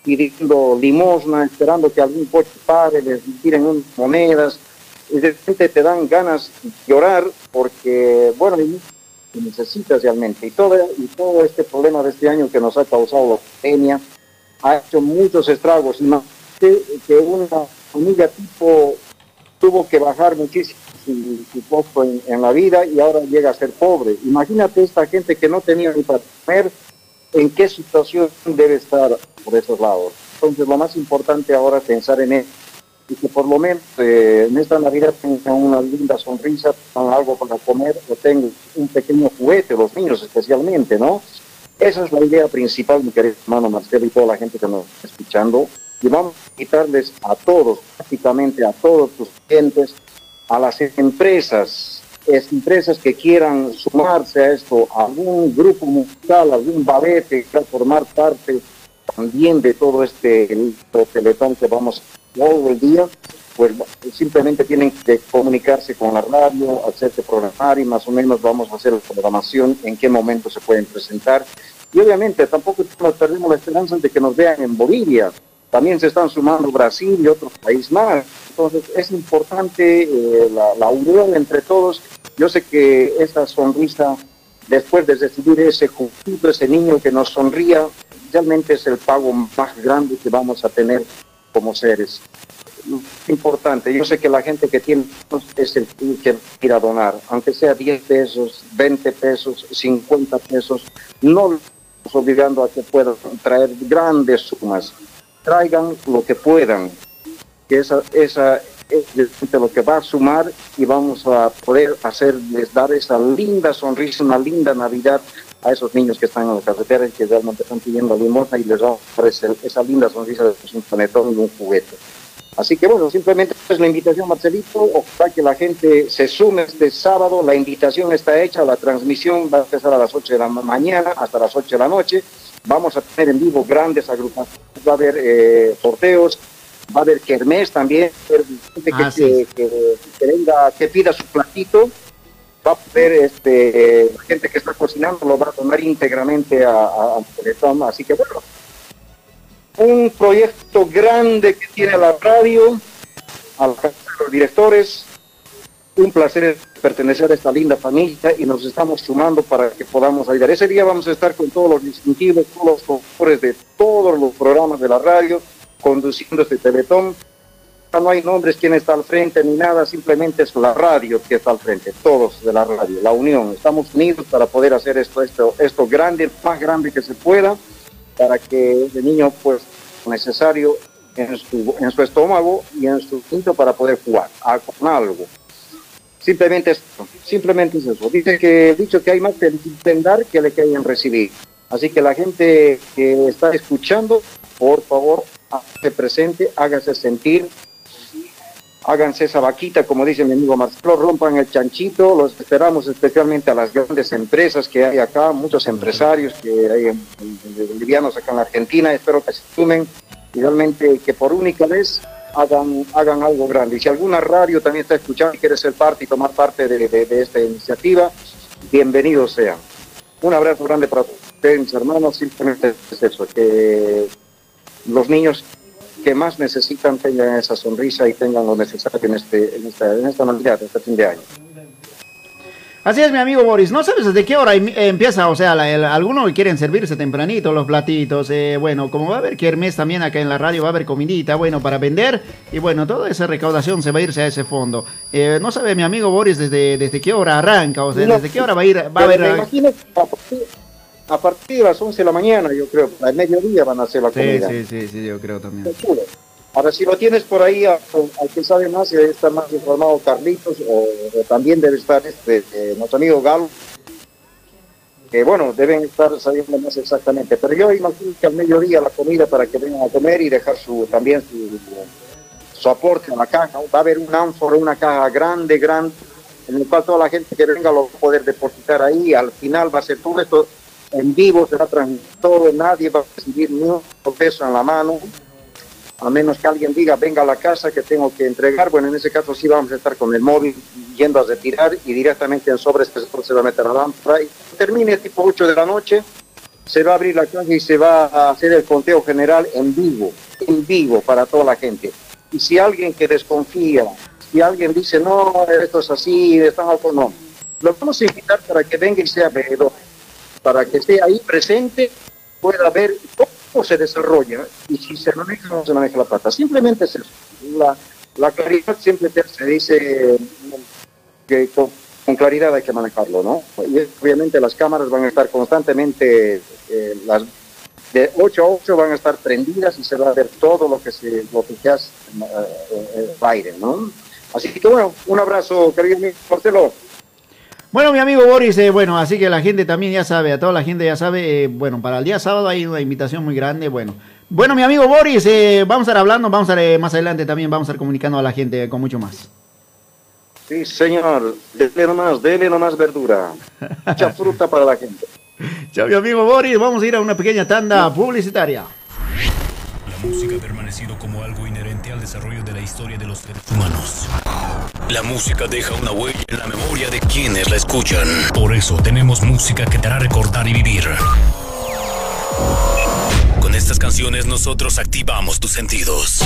pidiendo limosna, esperando que algún coche pare, les tiren unas monedas, y de repente te dan ganas de llorar porque, bueno, necesitas realmente. Y todo, y todo este problema de este año que nos ha causado la pandemia ha hecho muchos estragos. Imagínate que una familia tipo tuvo que bajar muchísimo su, su en, la vida y ahora llega a ser pobre. Imagínate esta gente que no tenía ni para comer, en qué situación debe estar por esos lados. Entonces lo más importante ahora es pensar en él y que por lo menos eh, en esta Navidad tengan una linda sonrisa, tengan algo para comer o tengan un pequeño juguete, los niños especialmente, ¿no? Esa es la idea principal, mi querido hermano Marcelo y toda la gente que nos está escuchando, y vamos a quitarles a todos, prácticamente a todos tus clientes, a las empresas, es empresas que quieran sumarse a esto, algún grupo musical, algún ballet que formar parte también de todo este teletón que vamos todo el día, pues simplemente tienen que comunicarse con la radio, hacerse programar y más o menos vamos a hacer la programación, en qué momento se pueden presentar. Y obviamente tampoco nos perdemos la esperanza de que nos vean en Bolivia, también se están sumando Brasil y otros países más. Entonces es importante eh, la, unión entre todos. Yo sé que esa sonrisa, después de recibir ese conjunto, ese niño que nos sonría, realmente es el pago más grande que vamos a tener como seres. Importante, yo sé que la gente que tiene es el que quiera donar, aunque sea 10 pesos, 20 pesos, 50 pesos, no obligando a que puedan traer grandes sumas traigan lo que puedan, que esa, esa es lo que va a sumar y vamos a poder hacerles dar esa linda sonrisa, una linda Navidad a esos niños que están en la carretera y que realmente están pidiendo limosna y les va a ofrecer esa linda sonrisa de un panetón y un juguete. Así que bueno, simplemente es la invitación, Marcelito, ojalá que la gente se sume este sábado, la invitación está hecha, la transmisión va a empezar a las 8 de la mañana hasta las 8 de la noche. Vamos a tener en vivo grandes agrupaciones, va a haber eh, sorteos, va a haber kermés también, gente que, ah, que, venga, que pida su platito, va a haber este, gente que está cocinando, lo va a tomar íntegramente a, Teletón, así que bueno, un proyecto grande que tiene la radio, a los directores, un placer pertenecer a esta linda familia y nos estamos sumando para que podamos ayudar. Ese día vamos a estar con todos los distintivos, todos los conductores de todos los programas de la radio, conduciendo este teletón. No hay nombres quién está al frente ni nada, simplemente es la radio que está al frente, todos de la radio, la unión. Estamos unidos para poder hacer esto, esto, esto grande, más grande que se pueda, para que ese niño, pues, necesario en su, en su estómago y en su instinto para poder jugar con algo. Simplemente eso, simplemente es eso. Dice que dicho que hay más que dar que le que hayan recibir. Así que la gente que está escuchando, por favor, hágase presente, hágase sentir, háganse esa vaquita, como dice mi amigo Marcelo, rompan el chanchito, los esperamos especialmente a las grandes empresas que hay acá, muchos empresarios que hay bolivianos acá en Argentina, espero que se sumen y realmente que por única vez hagan, hagan algo grande. Y si alguna radio también está escuchando y quiere ser parte y tomar parte de, esta iniciativa, bienvenidos sean. Un abrazo grande para ustedes, mis hermanos. Simplemente es eso, que los niños que más necesitan tengan esa sonrisa y tengan lo necesario en, este, en, esta, en esta Navidad, este fin de año.
Así es, mi amigo Boris. No sabes desde qué hora em- empieza, o sea, la- el- algunos quieren servirse tempranito los platitos. eh, bueno, como va a haber kermés también acá en la radio, va a haber comidita, bueno, para vender. Y bueno, toda esa recaudación se va a irse a ese fondo. Eh, no sabe mi amigo Boris desde, desde qué hora arranca, o sea,
No,
desde qué hora va a ir, va a haber...
a partir, de las 11 de la mañana, yo creo, al mediodía van a hacer la
Sí,
comida.
sí, sí, sí, yo creo también.
Está chulo. Ahora, si lo tienes por ahí, al al que sabe más, debe estar más informado Carlitos, o, o también debe estar este, eh, nuestro amigo Galo, que bueno, deben estar sabiendo más exactamente. Pero yo imagino que al mediodía la comida para que vengan a comer y dejar su también su, su aporte a la caja. Va a haber un ánfora, una caja grande, grande, en el cual toda la gente que venga lo va a poder depositar ahí. Al final va a ser todo esto en vivo, será transmitido nadie va a recibir ni un peso en la mano a menos que alguien diga, venga a la casa que tengo que entregar, bueno, en ese caso sí vamos a estar con el móvil yendo a retirar y directamente en sobres se va a meter a la lámpara. Termine tipo 8 de la noche, se va a abrir la caja y se va a hacer el conteo general en vivo, en vivo para toda la gente. Y si alguien que desconfía, si alguien dice, no, esto es así, están algo, no, lo vamos a invitar para que venga y sea veedor, para que esté ahí presente, pueda ver cómo se desarrolla y si se maneja o no se maneja la plata. Simplemente es eso. La, la claridad siempre se dice que con, con claridad hay que manejarlo, ¿no? Y obviamente las cámaras van a estar constantemente, eh, las de 8 a 8 van a estar prendidas y se va a ver todo lo que se lo que hace eh, el aire, ¿no? Así que bueno, un abrazo, querido Marcelo.
Bueno, mi amigo Boris, eh, bueno, así que la gente también ya sabe, a toda la gente ya sabe, eh, bueno, para el día sábado hay una invitación muy grande, bueno. Bueno, mi amigo Boris, eh, vamos a estar hablando, vamos a estar eh, más adelante también, vamos a estar comunicando a la gente con mucho más.
Sí, señor, dele nomás, dele nomás verdura. Mucha fruta para la gente.
Chao, mi amigo Boris, vamos a ir a una pequeña tanda publicitaria.
La música ha permanecido como algo inherente al desarrollo de la historia de los seres humanos. La música deja una huella en la memoria de quienes la escuchan. Por eso tenemos música que te hará recordar y vivir. Con estas canciones nosotros activamos tus sentidos.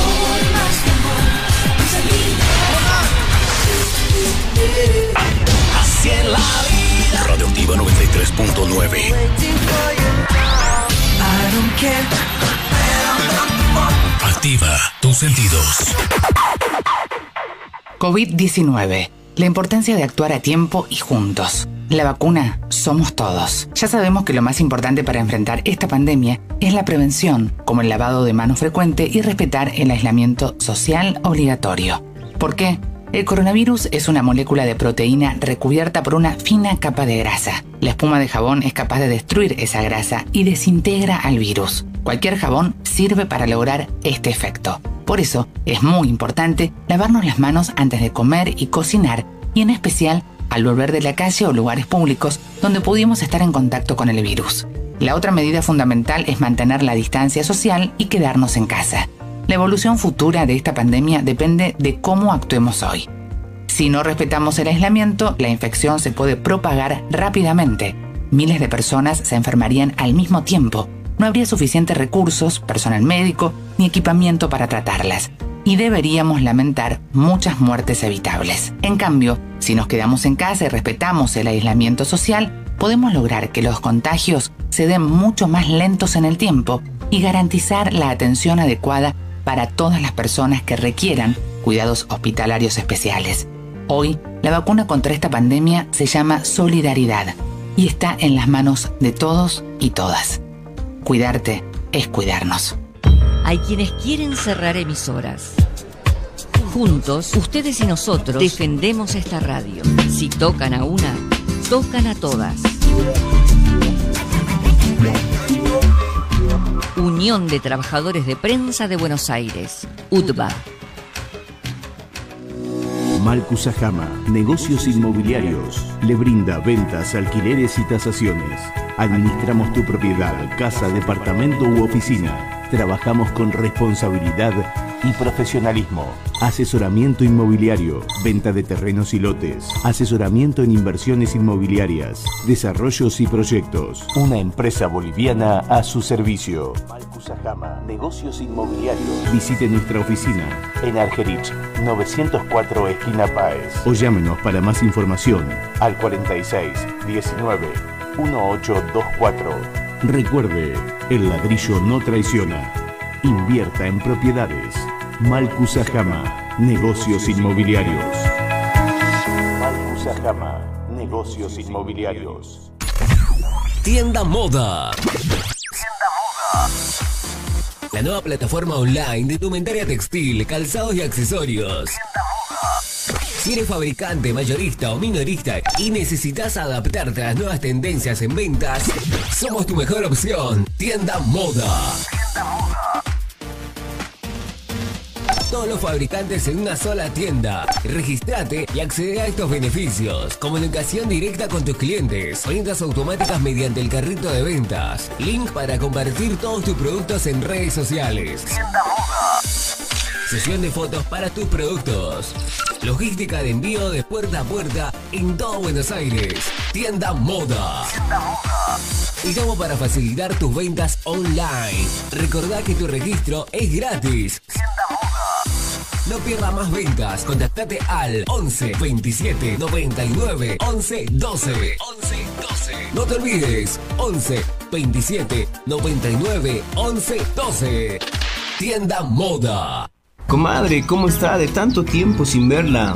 Es la vida.
Radioactiva 93.9.
I don't care.
Activa tus sentidos.
COVID-19. La importancia de actuar a tiempo y juntos. La vacuna somos todos. Ya sabemos que lo más importante para enfrentar esta pandemia es la prevención, como el lavado de manos frecuente y respetar el aislamiento social obligatorio. ¿Por qué? El coronavirus es una molécula de proteína recubierta por una fina capa de grasa. La espuma de jabón es capaz de destruir esa grasa y desintegra al virus. Cualquier jabón sirve para lograr este efecto. Por eso es muy importante lavarnos las manos antes de comer y cocinar y en especial al volver de la calle o lugares públicos donde pudimos estar en contacto con el virus. La otra medida fundamental es mantener la distancia social y quedarnos en casa. La evolución futura de esta pandemia depende de cómo actuemos hoy. Si no respetamos el aislamiento, la infección se puede propagar rápidamente. Miles de personas se enfermarían al mismo tiempo. No habría suficientes recursos, personal médico ni equipamiento para tratarlas. Y deberíamos lamentar muchas muertes evitables. En cambio, si nos quedamos en casa y respetamos el aislamiento social, podemos lograr que los contagios se den mucho más lentos en el tiempo y garantizar la atención adecuada para todas las personas que requieran cuidados hospitalarios especiales. Hoy, la vacuna contra esta pandemia se llama solidaridad y está en las manos de todos y todas. Cuidarte es cuidarnos.
Hay quienes quieren cerrar emisoras. Juntos, ustedes y nosotros defendemos esta radio. Si tocan a una, tocan a todas. Unión de Trabajadores de Prensa de Buenos Aires, UTBA.
Malcusajama, negocios inmobiliarios. Le brinda ventas, alquileres y tasaciones. Administramos tu propiedad, casa, departamento u oficina. Trabajamos con responsabilidad y profesionalismo. Asesoramiento inmobiliario, venta de terrenos y lotes. Asesoramiento en inversiones inmobiliarias, desarrollos y proyectos. Una empresa boliviana a su servicio. Kusahama, negocios inmobiliarios. Visite nuestra oficina en Argerich 904 esquina Páez o llámenos para más información al 46 19 1824. Recuerde, el ladrillo no traiciona. Invierta en propiedades. Malcusajama, negocios inmobiliarios. Malcusajama, negocios inmobiliarios.
Tienda Moda. La nueva plataforma online de indumentaria textil, calzados y accesorios. Si eres fabricante, mayorista o minorista y necesitas adaptarte a las nuevas tendencias en ventas, somos tu mejor opción. Tienda Moda. Todos los fabricantes en una sola tienda. Registrate y accede a estos beneficios. Comunicación directa con tus clientes. Ventas automáticas mediante el carrito de ventas. Link para compartir todos tus productos en redes sociales. Sesión de fotos para tus productos. Logística de envío de puerta a puerta en todo Buenos Aires. Tienda Moda. Y como para facilitar tus ventas online. Recordá que tu registro es gratis. No pierdas más ventas. Contactate al 11 27 99 11 12. 11 12. No te olvides. 11 27 99 11 12. Tienda Moda.
Comadre, ¿cómo está? De tanto tiempo sin verla.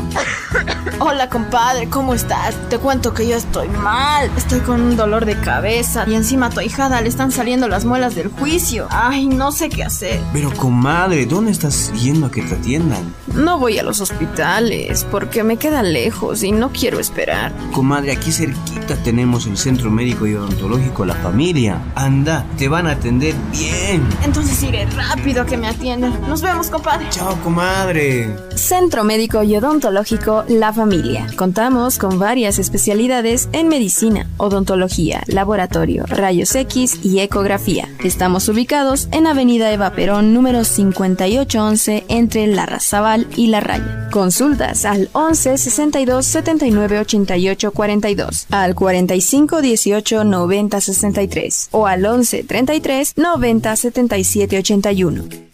Hola compadre, ¿cómo estás? Te cuento que yo estoy mal. Estoy con un dolor de cabeza y encima a tu ahijada le están saliendo las muelas del juicio. Ay, no sé qué hacer.
Pero comadre, ¿dónde estás yendo a que te atiendan?
No voy a los hospitales porque me queda lejos y no quiero esperar.
Comadre, aquí cerquita tenemos el Centro Médico y Odontológico La Familia. Anda, te van a atender bien.
Entonces iré rápido a que me atiendan. Nos vemos, compadre.
Chao, comadre.
Centro Médico y Odontológico La Familia. Contamos con varias especialidades en medicina, odontología, laboratorio, rayos X y ecografía. Estamos ubicados en Avenida Eva Perón, número 5811, entre La Razabal y La Raya. Consultas al 11 62 79 88 42, al 45 18 90 63 o al 11 33 90 77 81.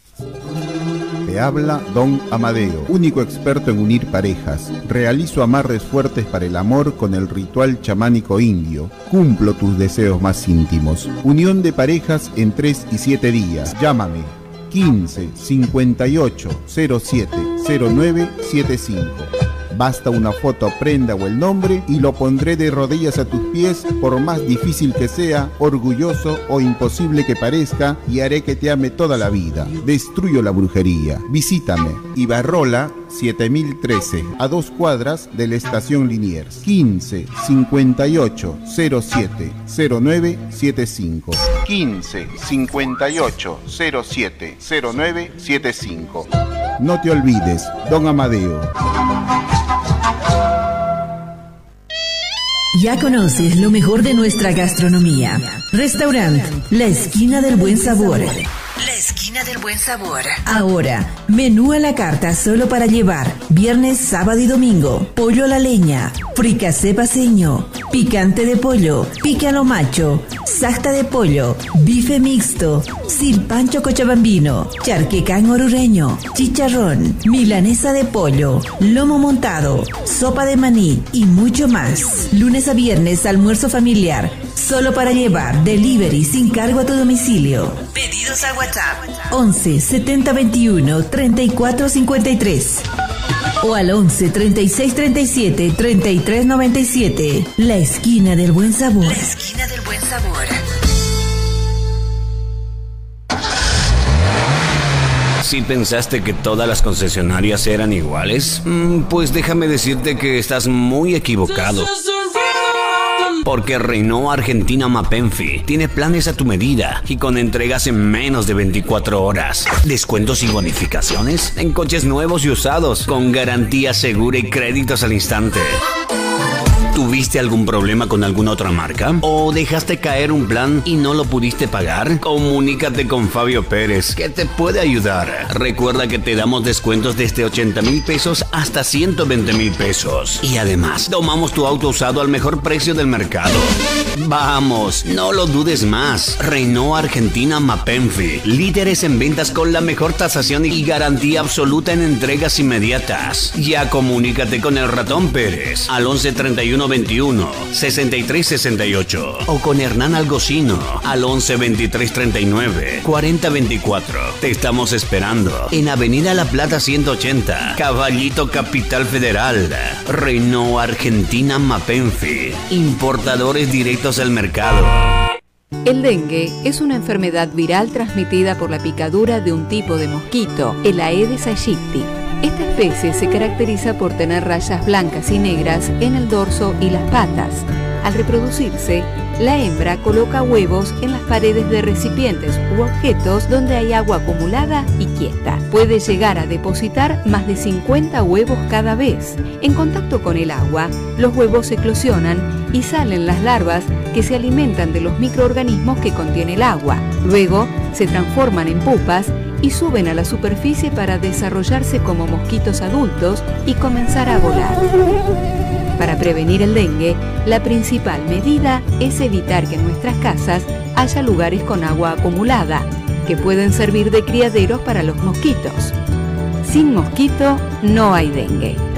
Te habla Don Amadeo, único experto en unir parejas. Realizo amarres fuertes para el amor con el ritual chamánico indio. Cumplo tus deseos más íntimos. Unión de parejas en 3 y 7 días. Llámame 15 58 07 09 75. Basta una foto, prenda o el nombre y lo pondré de rodillas a tus pies, por más difícil que sea, orgulloso o imposible que parezca, y haré que te ame toda la vida. Destruyo la brujería. Visítame. Ibarrola 7013, a dos cuadras de la estación Liniers. 15 58 07 09 75. 15 58 07 09 75. No te olvides, Don Amadeo.
Ya conoces lo mejor de nuestra gastronomía. Restaurante La Esquina del Buen Sabor.
La esquina del buen sabor.
Ahora, menú a la carta solo para llevar. Viernes, sábado y domingo. Pollo a la leña. Fricasé paseño. Picante de pollo. Pica a lo macho. Sacta de pollo. Bife mixto. Silpancho cochabambino. Charquecán orureño. Chicharrón. Milanesa de pollo. Lomo montado. Sopa de maní y mucho más. Lunes a viernes, almuerzo familiar. Solo para llevar. Delivery sin cargo a tu domicilio.
Pedidos a WhatsApp.
11 70 21 34 53 o al 11 36 37 33 97. La esquina del buen sabor.
La esquina del buen sabor.
Si pensaste que todas las concesionarias eran iguales, Mm, pues déjame decirte que estás muy equivocado. Porque Renault Argentina Mapenfi tiene planes a tu medida y con entregas en menos de 24 horas. Descuentos y bonificaciones en coches nuevos y usados con garantía segura y créditos al instante. Tu ¿Tuviste algún problema con alguna otra marca? ¿O dejaste caer un plan y no lo pudiste pagar? Comunícate con Fabio Pérez, que te puede ayudar. Recuerda que te damos descuentos desde 80 mil pesos hasta 120 mil pesos. Y además, tomamos tu auto usado al mejor precio del mercado. Vamos, no lo dudes más. Renault Argentina Mapenfi. Líderes en ventas con la mejor tasación y garantía absoluta en entregas inmediatas. Ya comunícate con el ratón Pérez al 11 31 21 63 68 o con Hernán Algocino al 11 23 39 40 24. Te estamos esperando en Avenida La Plata 180, Caballito Capital Federal. Renault Argentina Mapenfi. Importadores directos al mercado.
El dengue es una enfermedad viral transmitida por la picadura de un tipo de mosquito, el Aedes aegypti. Esta especie se caracteriza por tener rayas blancas y negras en el dorso y las patas. Al reproducirse, la hembra coloca huevos en las paredes de recipientes u objetos donde hay agua acumulada y quieta. Puede llegar a depositar más de 50 huevos cada vez. En contacto con el agua, los huevos eclosionan y salen las larvas que se alimentan de los microorganismos que contiene el agua. Luego, se transforman en pupas y suben a la superficie para desarrollarse como mosquitos adultos y comenzar a volar. Para prevenir el dengue, la principal medida es evitar que en nuestras casas haya lugares con agua acumulada, que pueden servir de criaderos para los mosquitos. Sin mosquito no hay dengue.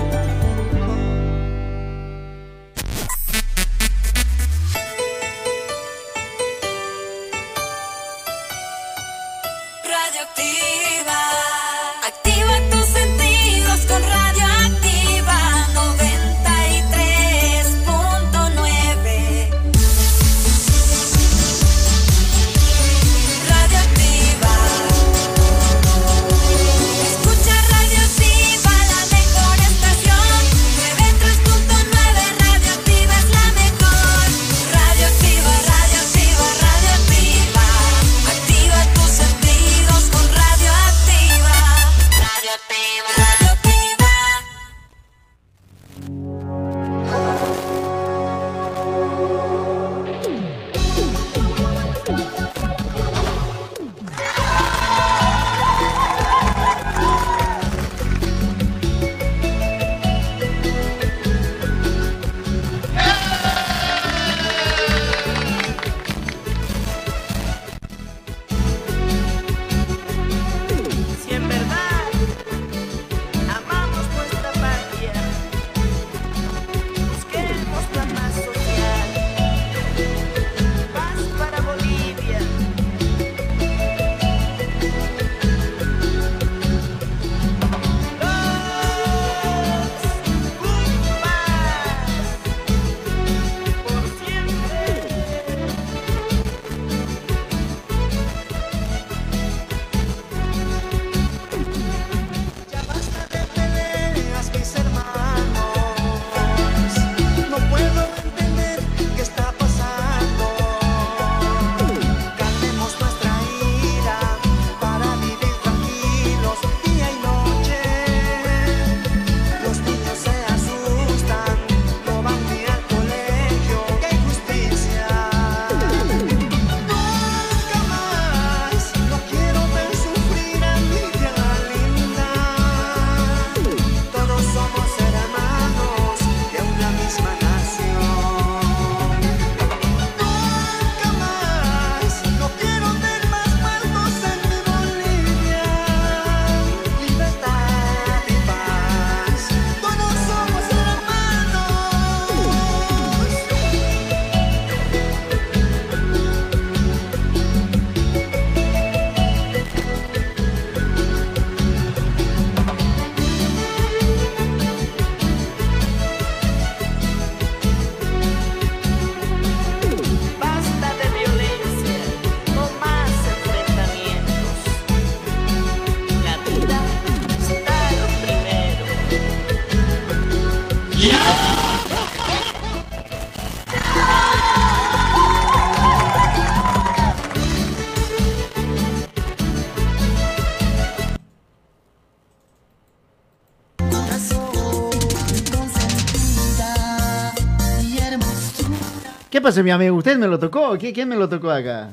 ¿Qué pasa, mi amigo? ¿Usted me lo tocó? ¿Qui- ¿Quién me lo tocó acá?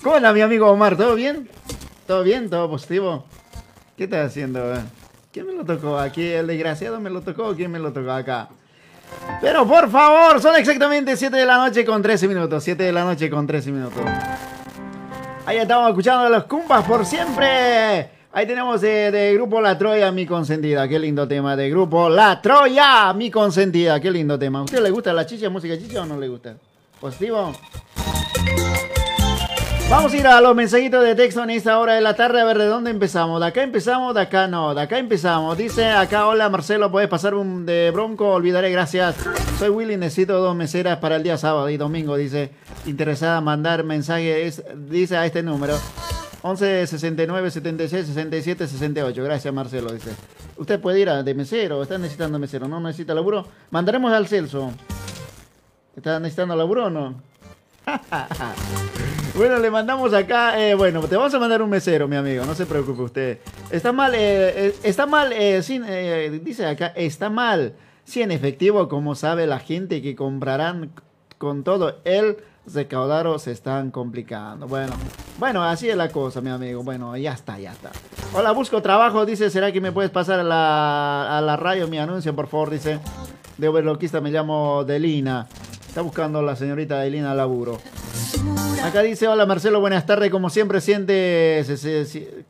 ¿Cómo mi amigo Omar? ¿Todo bien? ¿Todo bien? ¿Todo positivo? ¿Qué estás haciendo? ¿Quién me lo tocó aquí? ¿El desgraciado me lo tocó quién me lo tocó acá? Pero por favor, son exactamente 7 de la noche con 13 minutos. 7 de la noche con 13 minutos. Ahí estamos escuchando a los Cumpas por siempre. Ahí tenemos de, de grupo La Troya, mi consentida. Qué lindo tema de grupo La Troya, mi consentida. Qué lindo tema. ¿A usted le gusta la chicha, música chicha o no le gusta? ¿Positivo? Vamos a ir a los mensajitos de texto en esta hora de la tarde a ver de dónde empezamos. De acá empezamos, de acá no, de acá empezamos. Dice acá, hola Marcelo, ¿puedes pasar un de bronco? Olvidaré, gracias. Soy Willy, necesito dos meseras para el día sábado y domingo. Dice, interesada, mandar mensaje, es, dice a este número. 11 69 76 67 68. Gracias, Marcelo. Dice. Usted puede ir a de mesero. ¿Está necesitando mesero? ¿No necesita laburo? Mandaremos al Celso. ¿Está necesitando laburo o no? Bueno, le mandamos acá, eh, bueno, te vamos a mandar un mesero, mi amigo, no se preocupe usted. Está mal, eh, eh, está mal, eh, eh, dice acá, está mal. Si en efectivo, como sabe la gente que comprarán con todo el recaudado se están complicando. Bueno, bueno, así es la cosa, mi amigo. Bueno, ya está, ya está. Hola, busco trabajo, dice, ¿será que me puedes pasar a la, la radio mi anuncio, por favor? Dice, de overloquista me llamo Delina. Está buscando la señorita Delina laburo. Acá dice, hola Marcelo, buenas tardes. Como siempre, siente,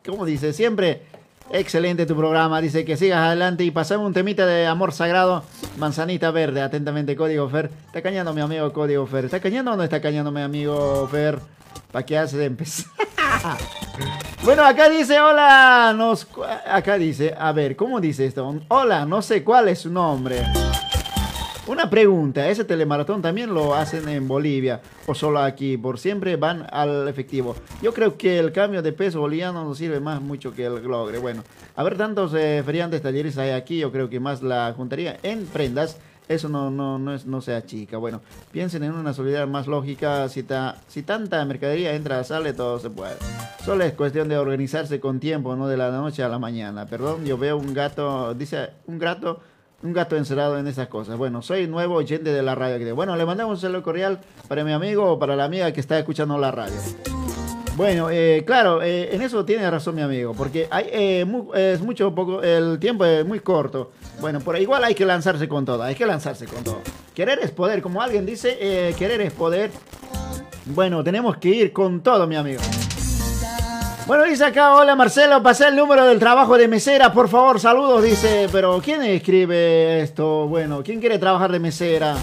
¿cómo dice? Siempre excelente tu programa. Dice que sigas adelante y pasame un temita de amor sagrado. Manzanita verde, atentamente, Código Fer. Está cañando mi amigo Código Fer. ¿Está cañando o no está cañando mi amigo Fer? ¿Para qué hace de empezar? bueno, acá dice, hola, nos... Acá dice, a ver, ¿cómo dice esto? Hola, no sé cuál es su nombre. Una pregunta, ¿ese telemaratón también lo hacen en Bolivia o solo aquí? Por siempre van al efectivo. Yo creo que el cambio de peso boliviano nos sirve más mucho que el logre. Bueno, a ver tantos eh, feriantes talleres hay aquí, yo creo que más la juntaría en prendas. Eso no, no, no, es, no sea chica. Bueno, piensen en una solidaridad más lógica. Si, ta- si tanta mercadería entra, sale, todo se puede. Solo es cuestión de organizarse con tiempo, no de la noche a la mañana. Perdón, yo veo un gato, dice un gato un gato encerrado en esas cosas. Bueno, soy nuevo oyente de la radio. Bueno, le mandamos un saludo cordial para mi amigo o para la amiga que está escuchando la radio. Bueno, eh, claro, eh, en eso tiene razón mi amigo, porque hay, eh, es mucho poco, el tiempo es muy corto. Bueno, por igual hay que lanzarse con todo, hay que lanzarse con todo. Querer es poder, como alguien dice, eh, querer es poder. Bueno, tenemos que ir con todo, mi amigo. Bueno, dice acá, hola Marcelo, pasé el número del trabajo de mesera, por favor, saludos, dice, pero ¿quién escribe esto? Bueno, ¿quién quiere trabajar de mesera?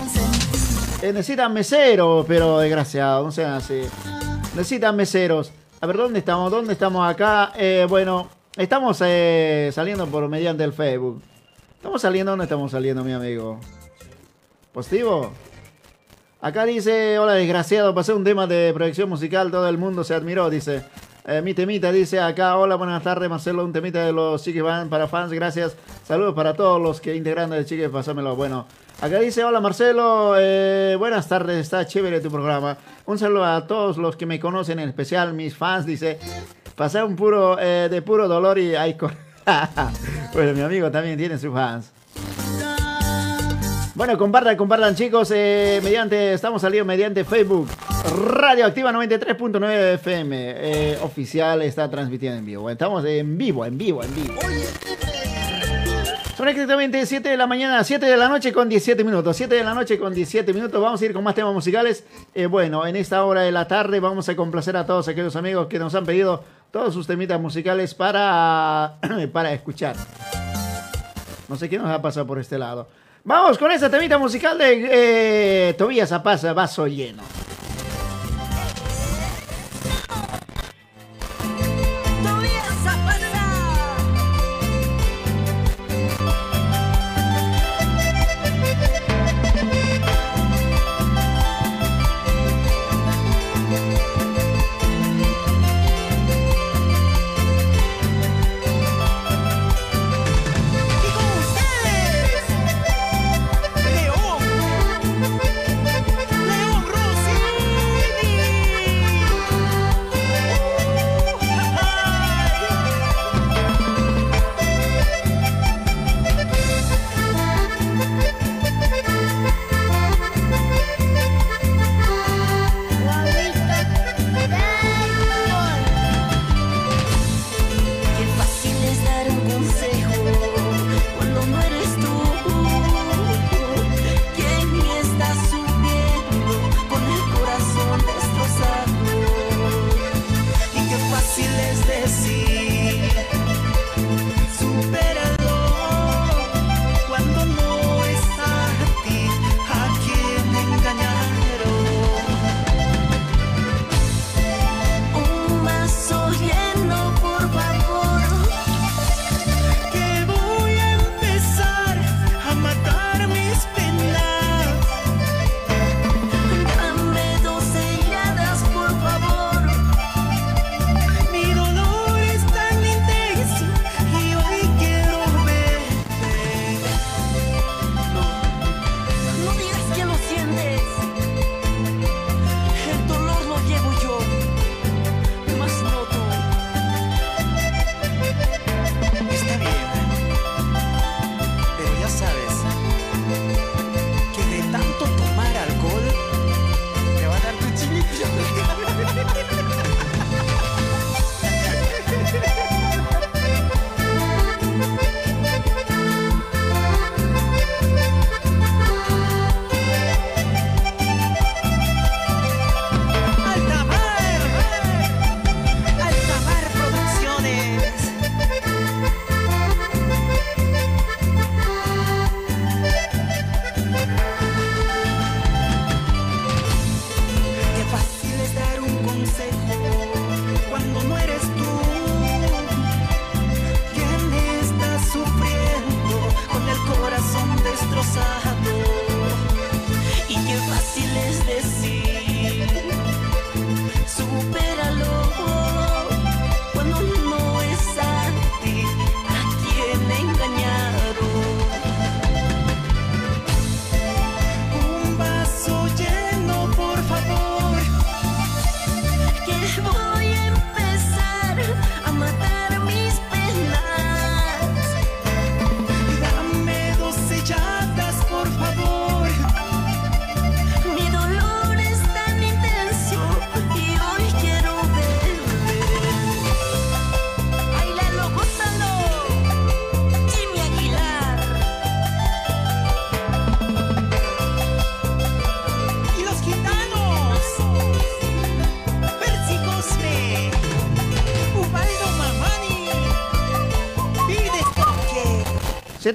Eh, necesitan mesero, pero desgraciado, no sean así. Necesitan meseros. A ver, ¿dónde estamos? ¿Dónde estamos acá? Eh, bueno, estamos eh, saliendo por mediante el Facebook. ¿Estamos saliendo o no estamos saliendo, mi amigo? ¿Positivo? Acá dice, hola desgraciado, pasé un tema de proyección musical, todo el mundo se admiró, dice. Eh, mi temita dice acá, hola, buenas tardes Marcelo, un temita de los Chiques Van para fans, gracias. Saludos para todos los que integran el Chiques, pásamelo. Bueno, acá dice, hola Marcelo, eh, buenas tardes, está chévere tu programa. Un saludo a todos los que me conocen, en especial mis fans, dice. Pasé un puro, eh, de puro dolor y hay bueno, mi amigo también tiene sus fans. Bueno, compartan, compartan chicos, eh, mediante, estamos saliendo mediante Facebook, Radioactiva 93.9 FM, eh, oficial, está transmitiendo en vivo. Estamos en vivo, en vivo, en vivo. Son exactamente 7 de la mañana, 7 de la noche con 17 minutos. 7 de la noche con 17 minutos. Vamos a ir con más temas musicales. Eh, bueno, en esta hora de la tarde vamos a complacer a todos aquellos amigos que nos han pedido todos sus temitas musicales para, para escuchar. No sé qué nos ha pasado por este lado. Vamos con esta temita musical de eh, Tobías Zapasa, Vaso Lleno.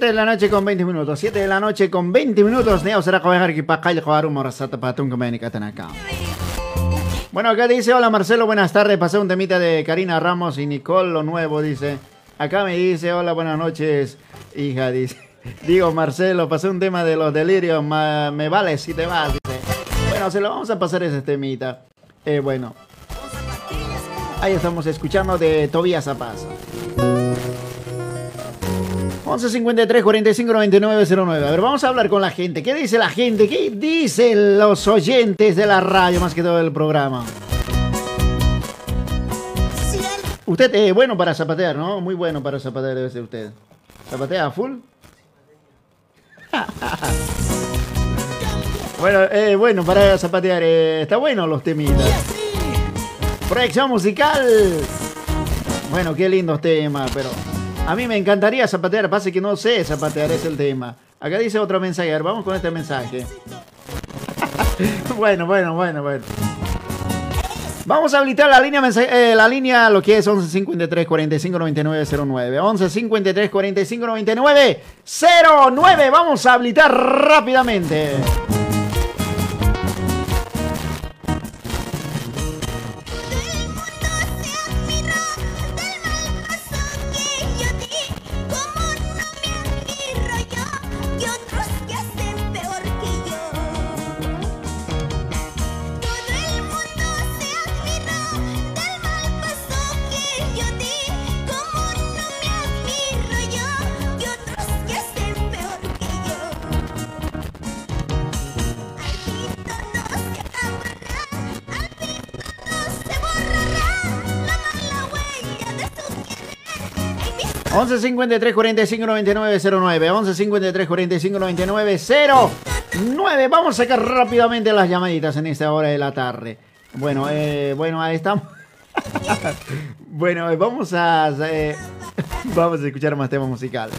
7 de la noche con 20 minutos. 7 de la noche con 20 minutos. Neo será coger que para. Bueno, acá dice, hola Marcelo, buenas tardes. Pasé un temita de Karina Ramos y Nicole, lo nuevo, dice. Acá me dice, hola, buenas noches, hija, dice. Digo, Marcelo, pasé un tema de los delirios, me vale si te vas, dice. Bueno, se lo vamos a pasar ese temita. Eh, bueno. Ahí estamos escuchando de Tobías Zapasa. 11 53 45 99 09. A ver, vamos a hablar con la gente. ¿Qué dice la gente? ¿Qué dicen los oyentes de la radio, más que todo del programa? Usted es bueno para zapatear, ¿no? Muy bueno para zapatear debe ser usted. ¿Zapatea a full? bueno, eh, bueno, para zapatear. eh, está bueno los temitas. Proyección musical. Bueno, qué lindos temas, pero a mí me encantaría zapatear. Pasa que no sé zapatear, es el tema. Acá dice otro mensaje. Vamos con este mensaje. bueno, bueno, bueno, bueno. Vamos a habilitar la línea, eh, la línea lo que es 11 53 45 99 09. 11 53 45 99 09. Vamos a habilitar rápidamente. 11 53 45 99 09. 11 53 45 99 09. Vamos a sacar rápidamente las llamaditas en esta hora de la tarde. Bueno, eh, bueno, ahí estamos. bueno, eh, vamos a eh, vamos a escuchar más temas musicales.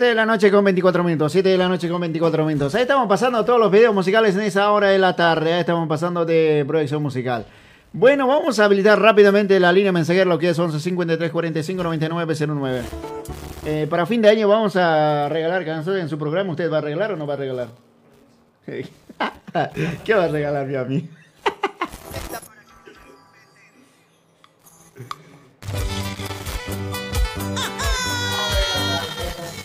7 de la noche con 24 minutos. 7 de la noche con 24 minutos. Ahí estamos pasando todos los videos musicales en esa hora de la tarde. Ahí estamos pasando de proyección musical. Bueno, vamos a habilitar rápidamente la línea mensajera, lo que es 11 53 45 99 09. Eh, para fin de año vamos a regalar canciones en su programa. ¿Usted va a regalar o no va a regalar? ¿Qué va a regalar, mi amigo?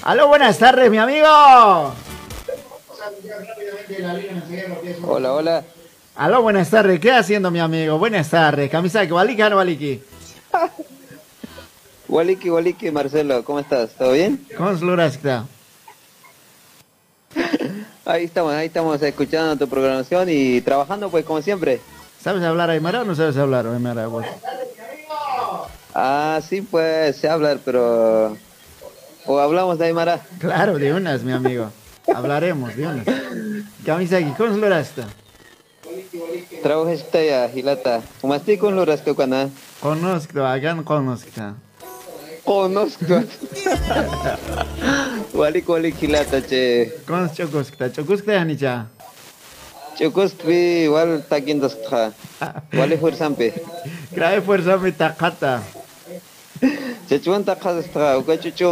Aló, buenas tardes, mi amigo.
Hola, hola.
Aló, buenas tardes. ¿Qué haciendo, mi amigo? Buenas tardes. Camisa, ¿waliki o no waliki?
Waliki, Waliki, Marcelo, ¿cómo estás? ¿Todo bien?
¿Cómo está?
Ahí estamos, ahí estamos escuchando tu programación y trabajando pues como siempre.
¿Sabes hablar aymara o no sabes hablar aymara vos?
Ah, sí, pues sé hablar, pero... ¿O hablamos de Aymara?
Claro, de unas, mi amigo. Hablaremos, de unas. Camisa, ¿cómo está?
Trabajo está ya, Hilata. ¿Cómo estás con los rascos cuando?
Conozco, hagan conozco.
Conozco. Walik, walik, Hilata, che.
¿Cómo chocoskta? ¿Chocoskta, Anicha?
Chukustvi, igual takin doskha. Walik, fuerzampe.
Grave fuerza me
Chachuan takha uka chuchu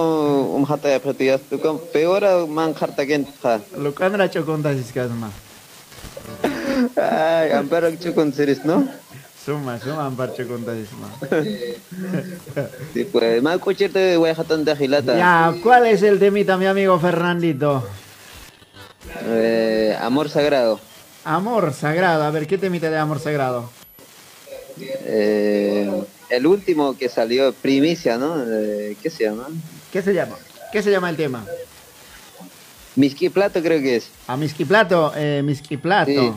umhata ya pratias. Tuka peora man takin tkha.
Lucandra choconta siskasma.
Ay, amparo chukun series, ¿no?
Suma, suma ampar choconta sisma.
Sí, pues, más cochete voy a jatan de Hilata.
Ya, ¿cuál es el temita, mi amigo Fernandito?
Eh, amor sagrado.
Amor sagrado. A ver, ¿qué temita de amor sagrado?
Eh, el último que salió, Primicia, ¿no? ¿Qué se llama?
¿Qué se llama? ¿Qué se llama el tema?
Miski Plato creo que es.
A Miski Plato, eh, Miski Plato.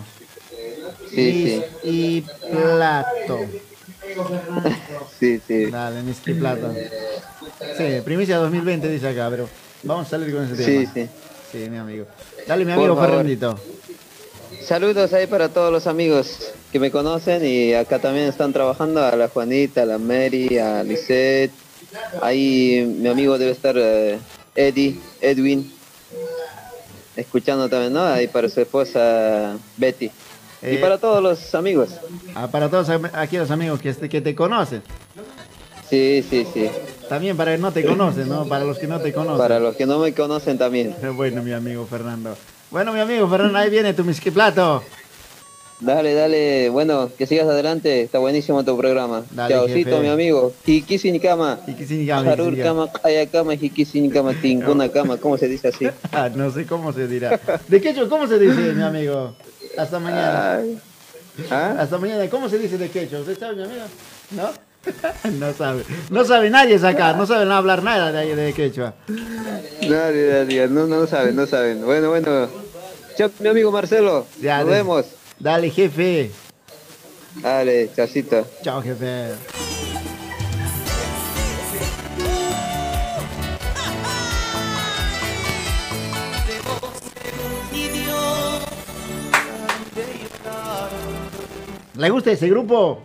Sí, sí.
Y Plato.
Sí, sí.
Dale, Miski Plato. Sí, primicia 2020 dice acá, pero vamos a salir con ese
Sí,
tema.
sí.
Sí, mi amigo. Dale, mi amigo. Fernandito.
Saludos ahí para todos los amigos que me conocen y acá también están trabajando, a la Juanita, a la Mary, a Lisette. Ahí mi amigo debe estar eh, Eddie, Edwin, escuchando también, ¿no? Ahí para su esposa Betty. y
Eh,
para todos los amigos.
Ah, para todos aquí los amigos que, este- que te conocen.
Sí, sí, sí.
También para que no te conocen, ¿no? Para los que no te conocen.
Para los que no me conocen también.
Bueno, mi amigo Fernando. Bueno, mi amigo Fernando, ahí viene tu Miski Plato.
Dale, dale. Bueno, que sigas adelante. Está buenísimo tu programa.
Jefe.
mi amigo. Hikisi ni kama.
Hikisi ni kama,
Harur kama, kaya kama, hikisi ni kama, tinkuna kama. ¿Cómo se dice así?
Ah, no sé cómo se dirá. ¿De quechua cómo se dice, mi amigo? Hasta mañana.
¿Ah?
Hasta mañana. ¿Cómo se dice de quechua? ¿Usted sabe, mi amigo? ¿No? no sabe. No sabe nadie acá. No saben hablar nada de quechua.
Dale, dale, no, no saben, no saben. Bueno, bueno. Chao, mi amigo Marcelo.
Ya,
Nos vemos.
Dale, jefe.
Dale, chacito.
Chao, jefe. ¿Le gusta ese grupo?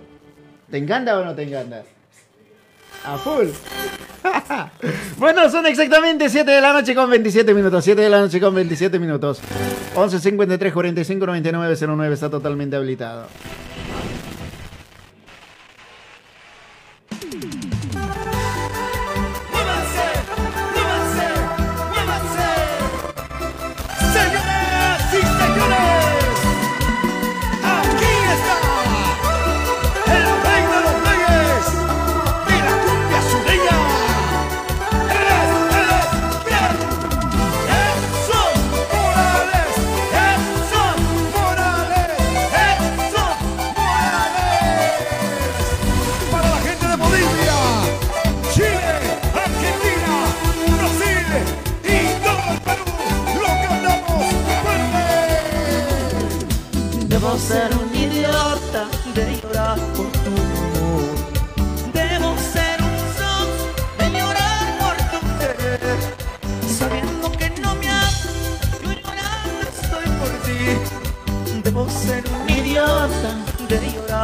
¿Te encanta o no te encanta? A full. bueno, son exactamente 7 de la noche con 27 minutos. 7 de la noche con 27 minutos. 11 53 45 99 09 está totalmente habilitado.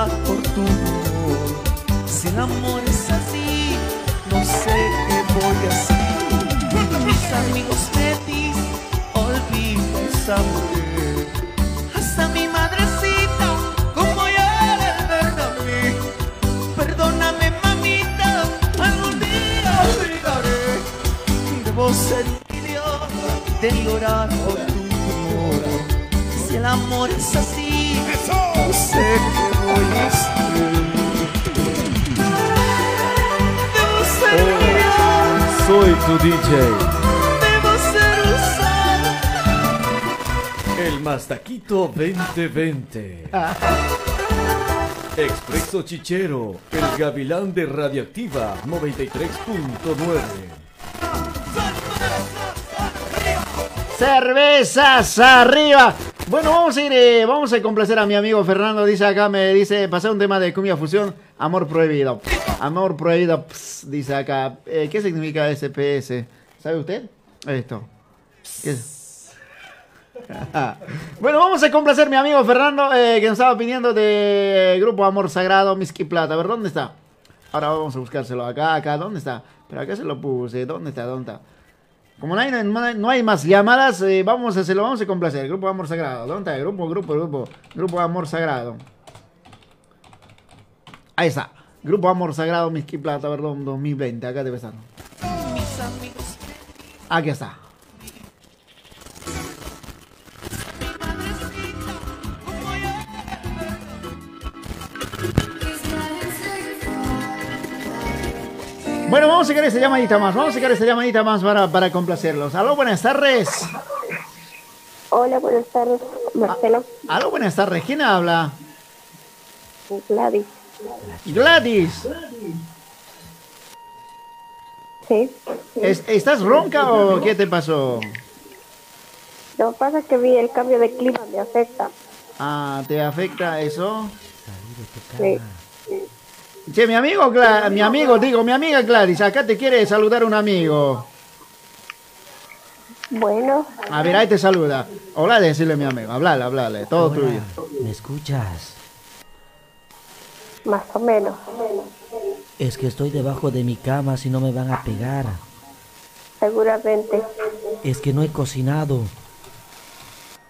Por tu amor. Si el amor es así, no sé qué voy a hacer. Mis amigos dicen, olvida esa mujer. Hasta mi madrecita, como ya le perdí. Perdóname, mamita, algún día olvidaré. Debo ser de llorar por tu amor. Si el amor es así, no sé
tu DJ,
debo ser un solo.
el Mastaquito 2020. Expreso Chichero, el gavilán de Radioactiva 93.9.
Cervezas arriba. Bueno, vamos a ir, eh, vamos a complacer a mi amigo Fernando. Dice acá, me dice, pasé un tema de cumbia fusión, amor prohibido. Amor prohibido, ps, dice acá. Eh, ¿Qué significa SPS? ¿Sabe usted? Esto. ¿Qué es? bueno, vamos a complacer a mi amigo Fernando, eh, que nos estaba pidiendo de Grupo Amor Sagrado, Miski Plata. A ver, ¿dónde está? Ahora vamos a buscárselo acá, acá, ¿dónde está? Pero acá se lo puse, ¿dónde está? ¿Dónde está? Como no hay, no hay- no hay más llamadas, eh, vamos a hacerlo, vamos a complacer. Grupo Amor Sagrado. ¿Dónde está? Grupo, grupo, grupo. Grupo Amor Sagrado. Ahí está. Grupo Amor Sagrado, Miski Plata, perdón, 2020. Acá.
Mis amigos
Aquí está. Bueno, vamos a sacar esta llamadita más. Vamos a sacar esta llamadita más para, para complacerlos. Aló, buenas tardes.
Hola, buenas tardes, Marcelo.
Aló, buenas tardes. ¿Quién habla?
Gladys.
Gladys,
Sí.
¿es- ¿estás ronca o qué te pasó?
Lo que pasa es que vi el cambio de clima me afecta.
Ah, ¿te afecta eso?
Sí.
Che, mi amigo, mi amigo, digo, mi amiga Gladys, acá te quiere saludar un amigo.
Bueno,
A ver, ahí te saluda. Hola, decirle a mi amigo, hablale, hablale, todo
Hola,
tuyo.
¿Me escuchas?
más o menos.
Es que estoy debajo de mi cama si no me van a pegar.
Seguramente.
Es que no he cocinado.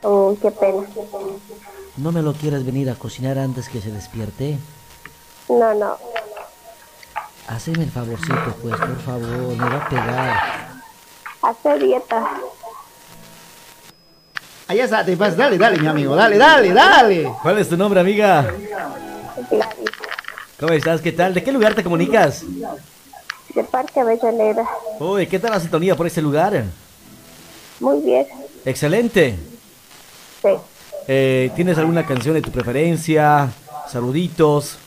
Oh, qué pena.
¿No me lo quieres venir a cocinar antes que se despierte?
No, no.
Haceme el favorcito, pues, por favor, me va a pegar.
Hace dieta.
Ahí está, te vas, dale, dale, mi amigo, dale, dale, dale.
¿Cuál es tu nombre, amiga?
Gladys.
¿Cómo estás? ¿Qué tal? ¿De qué lugar te comunicas?
De Parque Avellaneda.
Uy, ¿qué tal la sintonía por ese lugar?
Muy bien.
Excelente.
Sí.
Eh, ¿Tienes alguna canción de tu preferencia? Saluditos.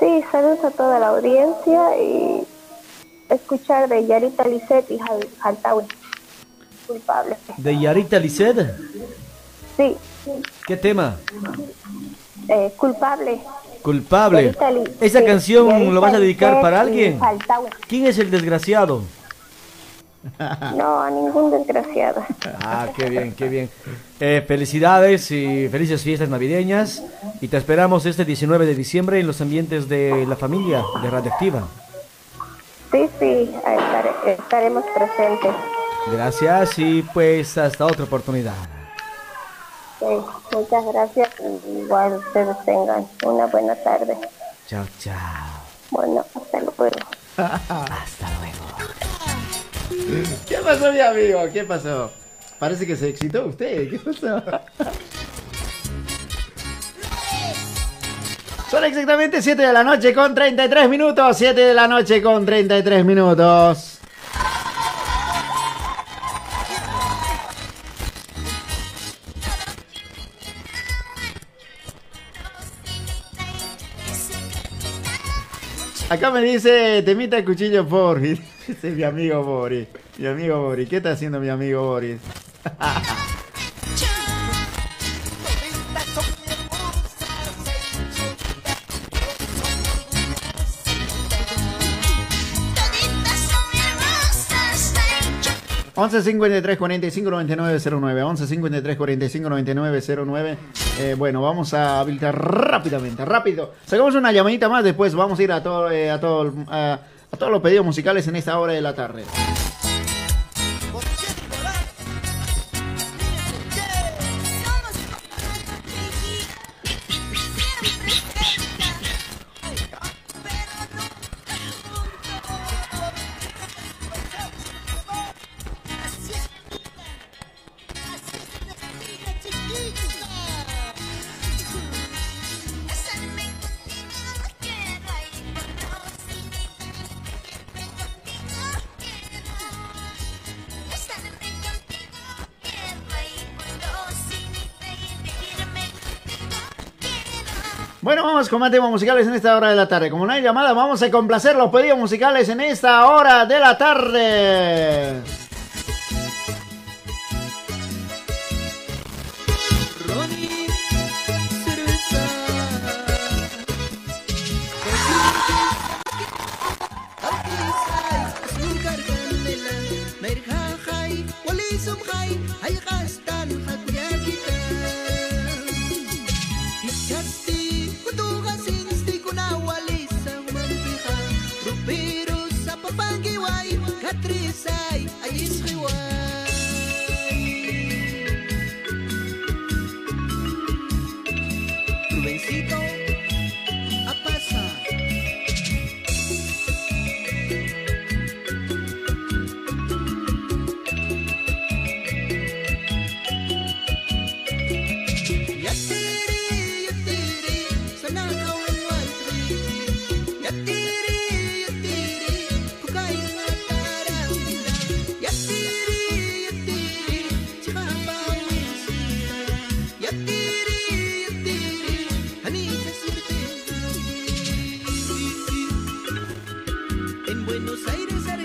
Sí, saludos a toda la audiencia y escuchar de Yarita Lisset y Jal- Jaltawi. Culpable.
¿De Yarita Lisset?
Sí,
¿Qué tema?
eh, culpable.
Culpable.
Yarita
¿Esa
sí,
canción
Yarita
lo vas a dedicar
Lisset
para alguien? ¿Quién es el desgraciado?
No, a ningún desgraciado.
Ah, qué bien, qué bien. Eh, felicidades y felices fiestas navideñas. Y te esperamos este 19 de diciembre en los ambientes de la familia de Radioactiva.
Sí, sí, estare- estaremos presentes.
Gracias y pues hasta otra oportunidad.
Sí, muchas gracias. Igual ustedes tengan una buena tarde.
Chao, chao.
Bueno, hasta luego.
Hasta luego.
¿Qué pasó, mi amigo? ¿Qué pasó? Parece que se excitó usted. ¿Qué pasó? Son exactamente 7 de la noche con 33 minutos. 7 de la noche con 33 minutos. Acá me dice, temita el cuchillo Boris. Es mi amigo Boris. Mi amigo Boris. ¿Qué está haciendo mi amigo Boris? Once 53 45 99 09 11 53 45 99 09 eh, Bueno, vamos a habilitar rápidamente, rápido Sacamos una llamadita más, después vamos a ir a, todo, eh, a, todo, a todos los pedidos musicales en esta hora de la tarde con musicales en esta hora de la tarde. Como no hay llamada, vamos a complacer los pedidos musicales en esta hora de la tarde.
Buenos Aires,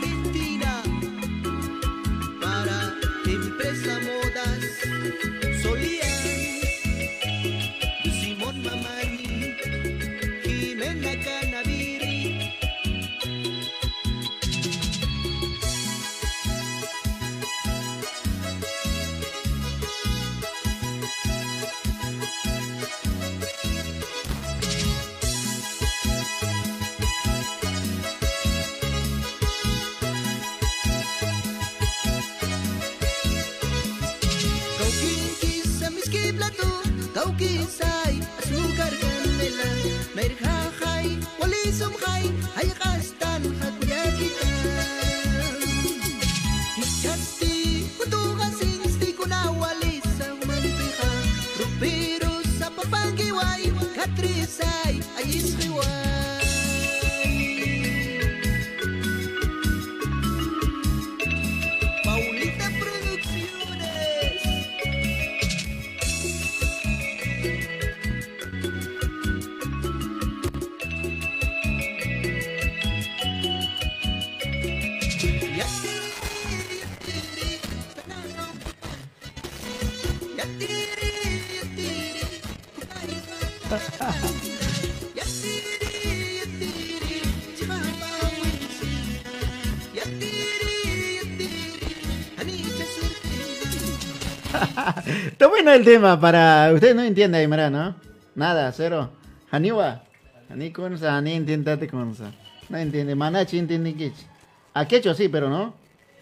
Está bueno el tema para. Ustedes no entienden, Aymara, ¿no? Nada, cero. Haniwa. Hani kunsa, hani entiendate kunsa. No entiende. Manachi entiende kichi. A quechua sí, pero no.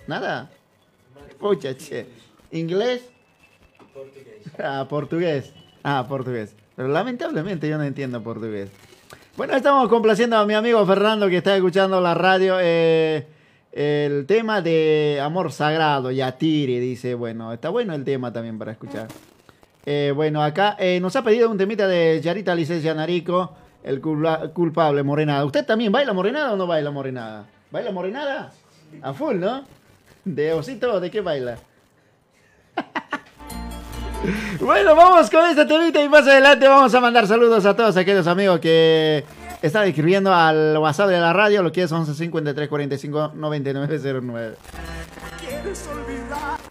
Nada. Pucha, che. ¿Inglés? Ah, portugués. Ah, portugués. Pero lamentablemente yo no entiendo portugués. Bueno, estamos complaciendo a mi amigo Fernando que está escuchando la radio. eh, el tema de Amor Sagrado, Yatiri, dice. Bueno, está bueno el tema también para escuchar. Eh, bueno, acá eh, nos ha pedido un temita de Yarita Licencia Narico, el culpa- culpable morenada. ¿Usted también baila morenada o no baila morenada? ¿Baila morenada? A full, ¿no? ¿De osito de qué baila? Bueno, vamos con este temita y más adelante vamos a mandar saludos a todos aquellos amigos que están escribiendo al WhatsApp de la radio, lo que es 11 53 45 99 09.
¿Quieres olvidar?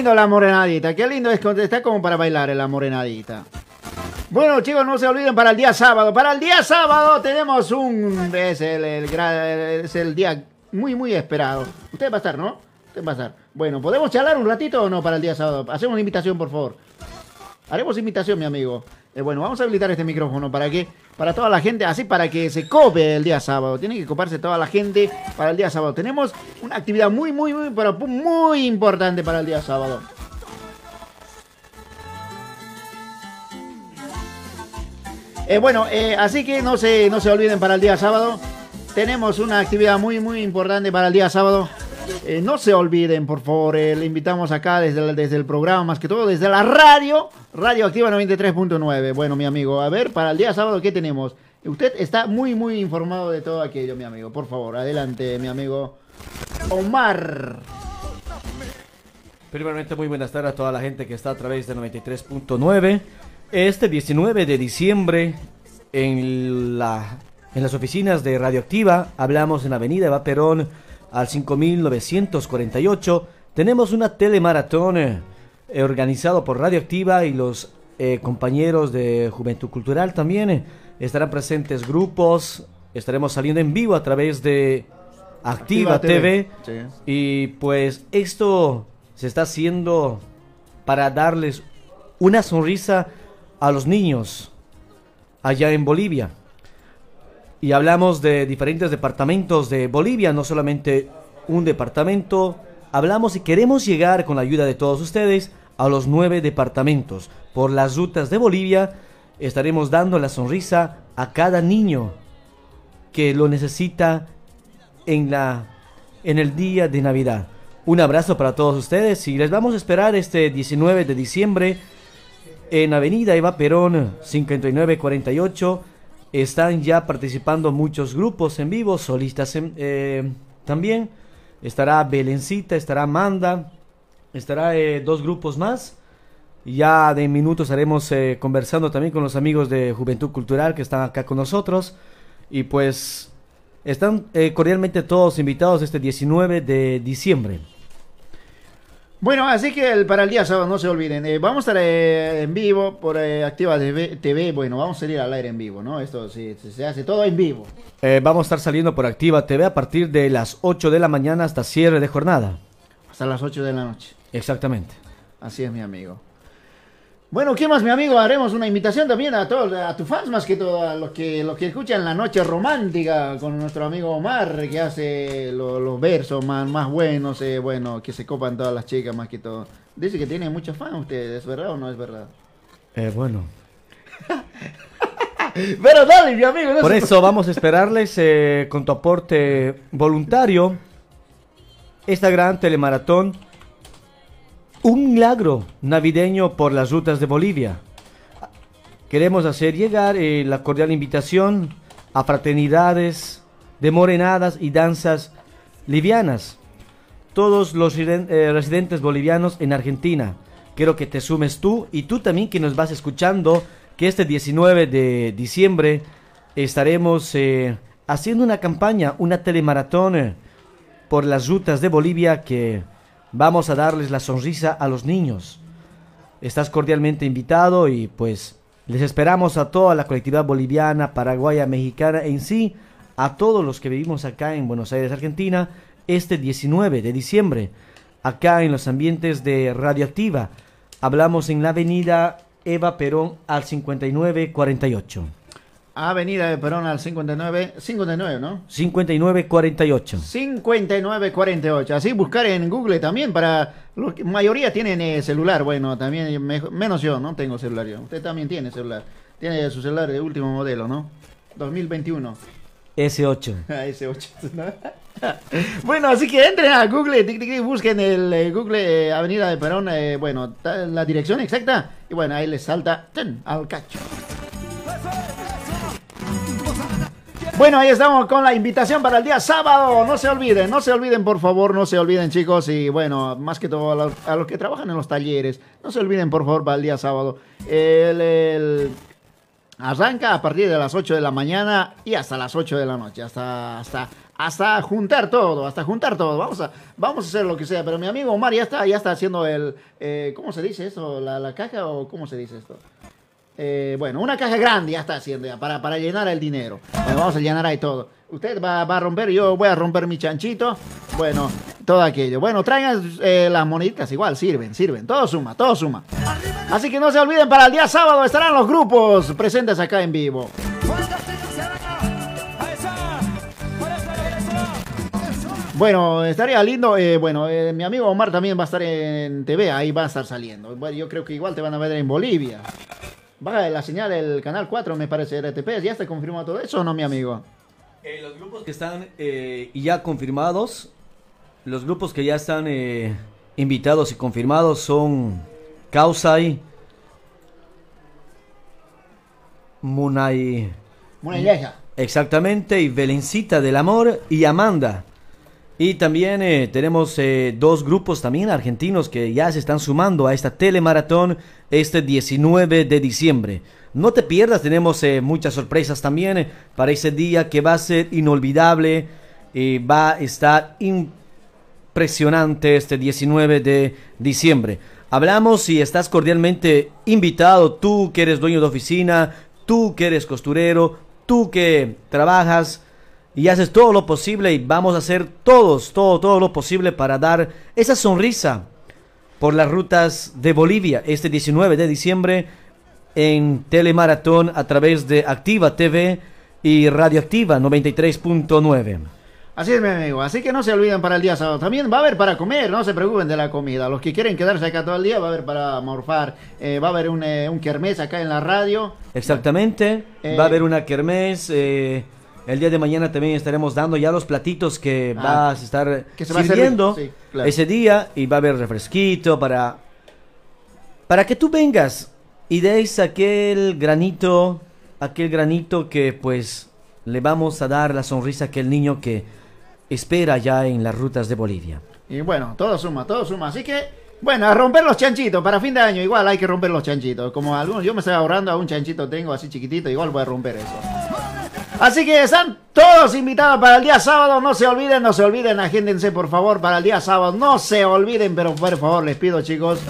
Lindo la morenadita, qué lindo es, está como para bailar en la morenadita. Bueno chicos, no se olviden para el día sábado. Para el día sábado tenemos un... Es el, es el día muy, muy esperado. Usted va a estar, ¿no? Usted va a estar. Bueno, ¿podemos charlar un ratito o no para el día sábado? Hacemos invitación, por favor. Haremos invitación, mi amigo. Eh, bueno, vamos a habilitar este micrófono para que, para toda la gente, así para que se cope el día sábado. Tiene que coparse toda la gente para el día sábado. Tenemos una actividad muy, muy, muy, pero muy importante para el día sábado. Eh, bueno, eh, así que no se, no se olviden para el día sábado. Tenemos una actividad muy, muy importante para el día sábado. Eh, no se olviden, por favor, eh, le invitamos acá desde desde el programa, más que todo desde la radio, Radio Activa 93.9. Bueno, mi amigo, a ver, para el día sábado, ¿qué tenemos? Usted está muy, muy informado de todo aquello, mi amigo. Por favor, adelante, mi amigo Omar.
Primeramente, muy buenas tardes a toda la gente que está a través de 93.9. Este 19 de diciembre, en, la, en las oficinas de Radioactiva, hablamos en Avenida Eva Perón al 5948. Tenemos una telemaratón eh, eh, organizado por Radioactiva y los eh, compañeros de Juventud Cultural también. eh, estarán presentes grupos, estaremos saliendo en vivo a través de Activa,
Activa
TV.
TV.
Y pues esto se está haciendo para darles una sonrisa a los niños allá en Bolivia. Y hablamos de diferentes departamentos de Bolivia, no solamente un departamento. Hablamos y queremos llegar con la ayuda de todos ustedes a los nueve departamentos. Por las rutas de Bolivia estaremos dando la sonrisa a cada niño que lo necesita en la en el día de Navidad. Un abrazo para todos ustedes y les vamos a esperar este 19 de diciembre en Avenida Eva Perón 5948. Están ya participando muchos grupos en vivo, solistas en- eh, también. Estará Belencita, estará Manda, estará eh, dos grupos más. Ya de minutos estaremos eh, conversando también con los amigos de Juventud Cultural que están acá con nosotros. Y pues están eh, cordialmente todos invitados este 19 de diciembre.
Bueno, así que el- para el día sábado no se olviden. eh, vamos a estar eh, en vivo por eh, Activa TV, TV. Bueno, vamos a salir al aire en vivo, ¿no? Esto sí, se- se hace todo en vivo.
Eh, vamos a estar saliendo por Activa TV a partir de las 8 de la mañana hasta cierre de jornada.
Hasta las 8 de la noche.
Exactamente.
Así es, mi amigo. Bueno, ¿qué más, mi amigo? Haremos una invitación también a todos, a tus fans más que todo, a los que, los que escuchan la noche romántica con nuestro amigo Omar, que hace lo- los versos más, más buenos, eh, bueno, que se copan todas las chicas más que todo. Dice que tiene muchos fans ustedes, ¿es verdad o no es verdad?
Eh, bueno.
Pero dale, mi amigo. no
Por
se-
eso vamos a esperarles eh, con tu aporte voluntario esta gran telemaratón. Un milagro navideño por las rutas de Bolivia. Queremos hacer llegar eh, la cordial invitación a fraternidades de morenadas y danzas livianas. Todos los eh, residentes bolivianos en Argentina. Quiero que te sumes tú y tú también que nos vas escuchando que este 19 de diciembre estaremos eh, haciendo una campaña, una telemaratón por las rutas de Bolivia que vamos a darles la sonrisa a los niños. Estás cordialmente invitado y pues les esperamos a toda la colectividad boliviana, paraguaya, mexicana en sí, a todos los que vivimos acá en Buenos Aires, Argentina, este 19 de diciembre, acá en los ambientes de Radioactiva. Hablamos en la avenida Eva Perón al 5948.
Avenida de Perón al 59, 59, ¿no?
5948.
5948. Así buscar en Google también para... La mayoría tienen eh, celular. Bueno, también me- menos yo, no tengo celular yo. Usted también tiene celular. Tiene su celular de último modelo, ¿no? 2021.
S8.
Ah, ese 8. ¿no? bueno, así que entren a Google, tic, tic, busquen el eh, Google eh, Avenida de Perón, eh, bueno, la dirección exacta, y bueno, ahí les salta ¡tun! al cacho. Bueno, ahí estamos con la invitación para el día sábado. No se olviden, no se olviden, por favor, no se olviden, chicos. Y bueno, más que todo a los, a los que trabajan en los talleres, no se olviden, por favor, para el día sábado. El, arranca a partir de las 8 de la mañana y hasta las 8 de la noche, hasta, hasta, hasta juntar todo, hasta juntar todo. Vamos a, vamos a hacer lo que sea. Pero mi amigo Omar ya está, ya está haciendo el, eh, ¿cómo se dice eso? ¿La, la caja o cómo se dice esto? Eh, bueno, una caja grande ya está haciendo ya, para, para llenar el dinero. Bueno, vamos a llenar ahí todo. Usted va, va a romper, yo voy a romper mi chanchito. Bueno, todo aquello. Bueno, traigan eh, las moneditas igual, sirven, sirven. Todo suma, todo suma. Así que no se olviden, para el día sábado estarán los grupos presentes acá en vivo. Bueno, estaría lindo. eh, bueno, eh, mi amigo Omar también va a estar en TV, ahí va a estar saliendo. Bueno, yo creo que igual te van a ver en Bolivia. Va la señal del canal 4, me parece, RTP. ¿Ya está confirmado todo eso o no, mi amigo?
Eh, los grupos que están eh, ya confirmados, los grupos que ya están eh, invitados y confirmados son Kausai, Munay.
Munay
Exactamente, y Belencita del Amor y Amanda. Y también eh, tenemos eh, dos grupos también argentinos que ya se están sumando a esta telemaratón este 19 de diciembre. No te pierdas, tenemos eh, muchas sorpresas también para ese día que va a ser inolvidable. y va a estar impresionante este 19 de diciembre. Hablamos y estás cordialmente invitado, tú que eres dueño de oficina, tú que eres costurero, tú que trabajas y haces todo lo posible y vamos a hacer todos, todo, todo lo posible para dar esa sonrisa por las rutas de Bolivia este 19 de diciembre en Telemaratón a través de Activa TV y Radioactiva 93.9.
Así es, mi amigo. Así que no se olviden para el día sábado. También va a haber para comer, no se preocupen de la comida. Los que quieren quedarse acá todo el día, va a haber para morfar. Eh, va a haber un, eh, un kermés acá en la radio.
Exactamente,
Eh,
va a haber una kermés. El día de mañana también estaremos dando ya los platitos que
Ah,
vas a estar
que se va a
sirviendo
sí, claro.
ese día y va a haber refresquito para para que tú vengas y des aquel granito, aquel granito que pues le vamos a dar la sonrisa a aquel niño que espera ya en las rutas de Bolivia.
Y bueno, todo suma, todo suma. Así que, bueno, a romper los chanchitos. Para fin de año, igual hay que romper los chanchitos. Como algunos, yo me estoy ahorrando a un chanchito, tengo así chiquitito, igual voy a romper eso. Así que están todos invitados para el día sábado. No se olviden, no se olviden, agéndense por favor para el día sábado. No se olviden, pero por favor, les pido, chicos.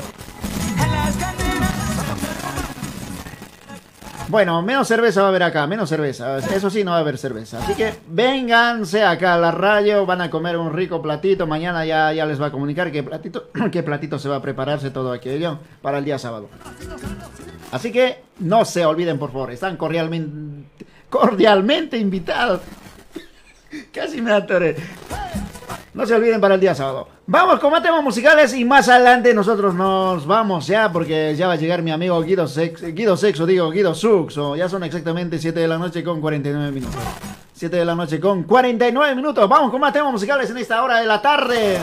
Bueno, menos cerveza va a haber acá, menos cerveza. Eso sí, no va a haber cerveza. Así que vénganse acá a la radio, van a comer un rico platito. Mañana ya, ya les va a comunicar qué platito, qué platito se va a prepararse todo aquello para el día sábado. Así que no se olviden, por favor, están cordialmente, cordialmente invitados. Casi me atoré. No se olviden para el día sábado. Vamos con más temas musicales y más adelante nosotros nos vamos ya porque ya va a llegar mi amigo Guido, Sex, Guido Sexo, digo Guido Suxo. Ya son exactamente 7 de la noche con 49 minutos. 7 de la noche con 49 minutos. Vamos con más temas musicales en esta hora de la tarde.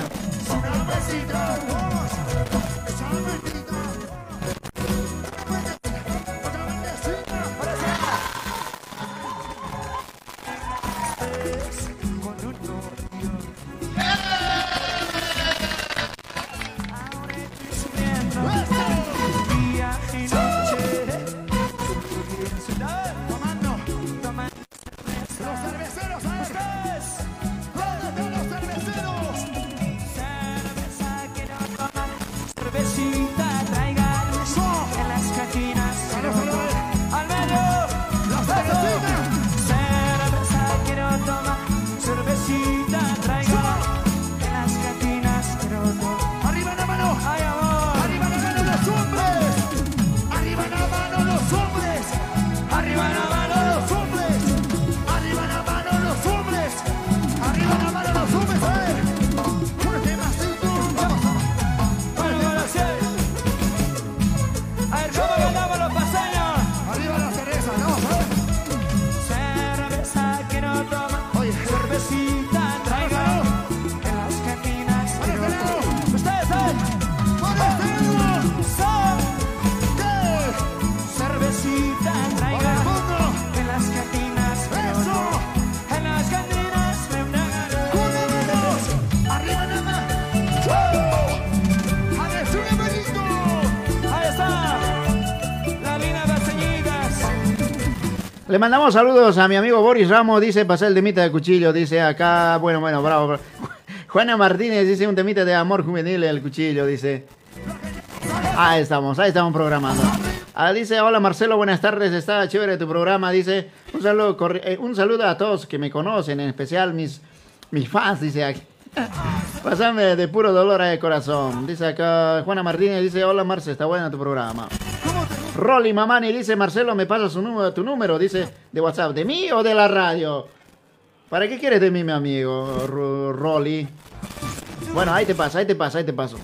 Le mandamos saludos a mi amigo Boris Ramos, dice pasar el temita de cuchillo, dice acá, bueno, bueno, bravo. Juana Martínez dice un temita de amor juvenil el cuchillo, dice. Ahí estamos, ahí estamos programando. Ah, dice, hola Marcelo, buenas tardes, está chévere tu programa, dice, un saludo, eh, un saludo a todos que me conocen, en especial mis, mis fans, dice aquí. Pásame de puro dolor de corazón. Dice acá Juana Martínez, dice, hola Marce, está bueno tu programa. Rolly Mamani dice, Marcelo, me pasa su número, tu número, dice, de WhatsApp, ¿de mí o de la radio? ¿Para qué quieres de mí, mi amigo Ro- Rolly? Bueno, ahí te pasa, ahí te pasa, ahí te paso.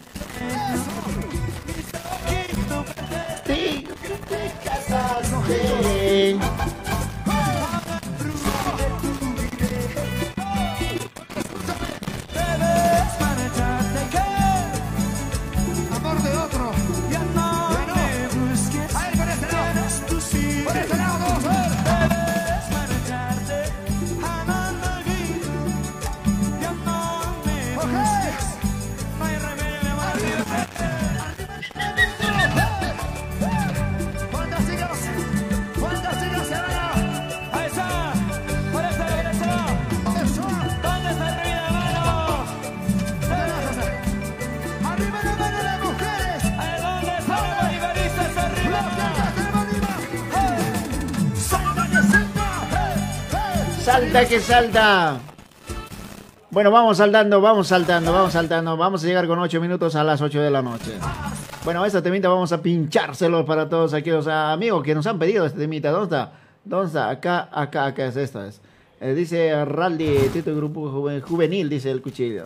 Salta que salta.
Bueno, vamos saltando, vamos saltando, vamos saltando. Vamos a llegar con 8 minutos a las 8 de la noche. Bueno, esta temita vamos a pinchárselo para todos aquellos amigos que nos han pedido este temita. ¿Dónde está? ¿Dónde está? Acá, acá, acá es esta. Es. Eh, dice Raldi, Tito Grupo Juven- Juvenil, dice el cuchillo.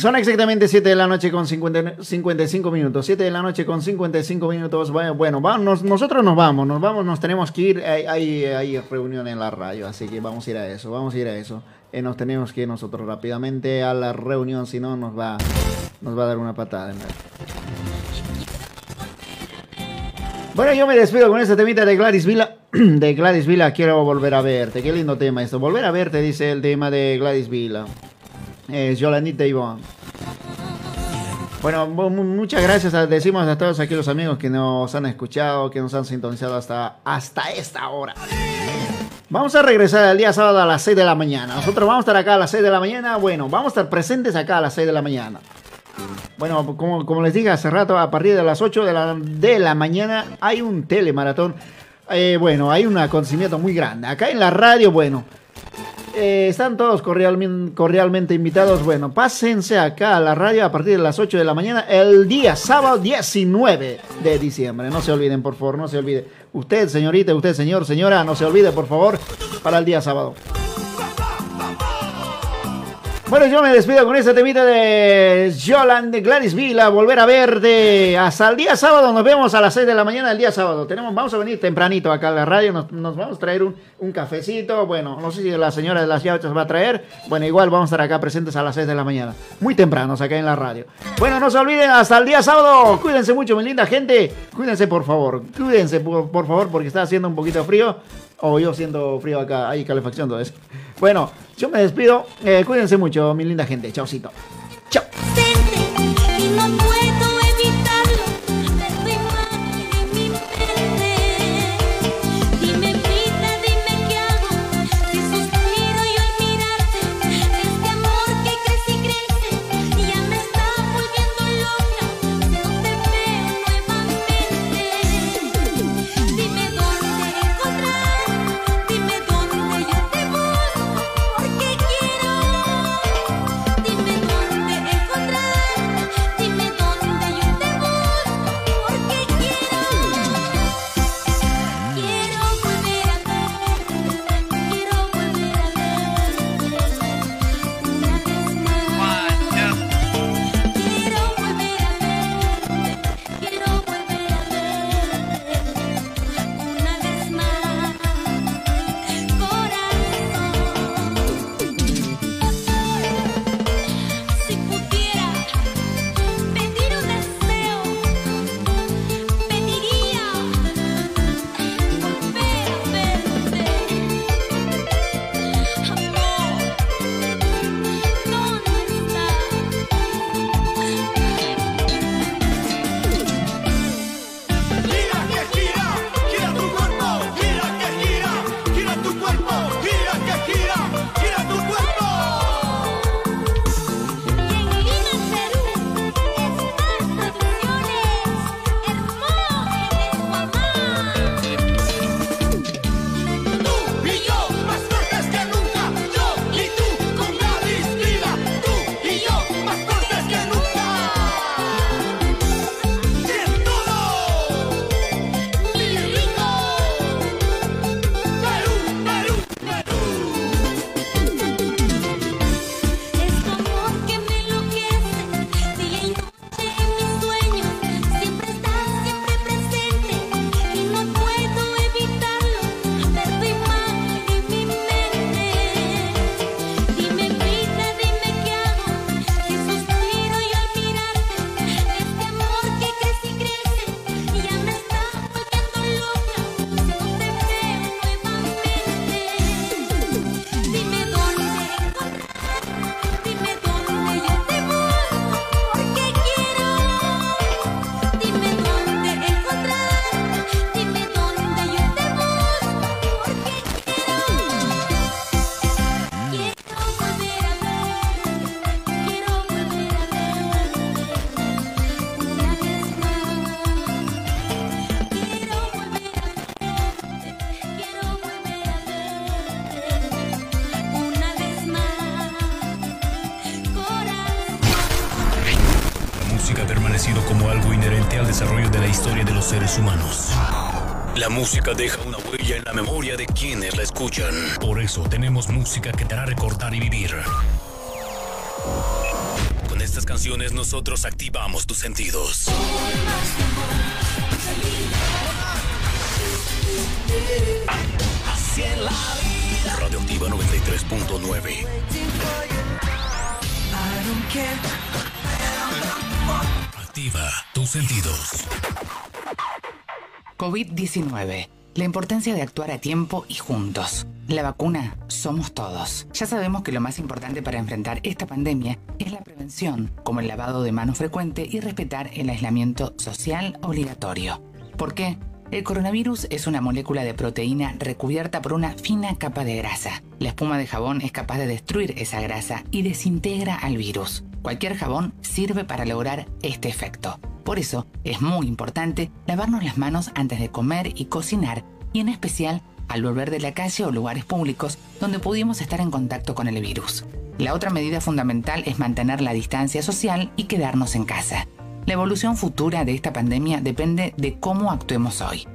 Son exactamente 7 de la noche con 50 55 minutos. 7 de la noche con 55 minutos. Bueno, vamos, nosotros nos vamos, nos vamos, nos tenemos que ir. Hay, hay, hay reunión en la radio, así que vamos a ir a eso, vamos a ir a eso. Eh, nos tenemos que ir nosotros rápidamente a la reunión, si no nos va, nos va a dar una patada. Bueno, yo me despido con este temita de Gladys Villa. De Gladys Villa, quiero volver a verte. Qué lindo tema esto. Volver a verte, dice el tema de Gladys Villa. Eh, Yolandita Ivonne. Bueno, mu- mu- muchas gracias. a- decimos a todos aquí los amigos que nos han escuchado, que nos han sintonizado hasta, hasta esta hora. Vamos a regresar el día sábado a las 6 de la mañana. Nosotros vamos a estar acá a las 6 de la mañana. Bueno, vamos a estar presentes acá a las 6 de la mañana. Bueno, como, como les dije hace rato, a partir de las 8 de la, de la mañana hay un telemaratón. Eh, bueno, hay un acontecimiento muy grande. Acá en la radio, bueno, eh, están todos cordialmente, invitados. Bueno, pásense acá a la radio a partir de las 8 de la mañana el día sábado 19 de diciembre. No se olviden, por favor, no se olvide. Usted, señorita, usted, señor, señora, no se olvide, por favor, para el día sábado. Bueno, yo me despido con este temita de Yolande Gladys Vila, volver a verte. Hasta el día sábado, nos vemos a las 6 de la mañana el día sábado. Tenemos, vamos a venir tempranito acá a la radio, nos, vamos a traer un, cafecito. Bueno, no sé si la señora de las yauchas va a traer. Bueno, igual vamos a estar acá presentes a las 6 de la mañana. Muy tempranos acá en la radio. Bueno, no se olviden, hasta el día sábado. Cuídense mucho, mi linda gente. Cuídense, por favor. Cuídense, por favor, porque está haciendo un poquito frío. O yo siento frío acá, hay calefacción, todo eso. Bueno, yo me despido. Eh, cuídense mucho, mi linda gente. Chaucito.
Y
deja una huella en la memoria de quienes la escuchan. Por eso tenemos música que te hará recordar y vivir. Con estas canciones nosotros activamos tus sentidos. Radioactiva 93.9.
I don't care.
Activa tus sentidos.
COVID-19. La importancia de actuar a tiempo y juntos. La vacuna somos todos. Ya sabemos que lo más importante para enfrentar esta pandemia es la prevención, como el lavado de manos frecuente y respetar el aislamiento social obligatorio. ¿Por qué? El coronavirus es una molécula de proteína recubierta por una fina capa de grasa. La espuma de jabón es capaz de destruir esa grasa y desintegra al virus. Cualquier jabón sirve para lograr este efecto. Por eso es muy importante lavarnos las manos antes de comer y cocinar y en especial al volver de la calle o lugares públicos donde pudimos estar en contacto con el virus. La otra medida fundamental es mantener la distancia social y quedarnos en casa. La evolución futura de esta pandemia depende de cómo actuemos hoy.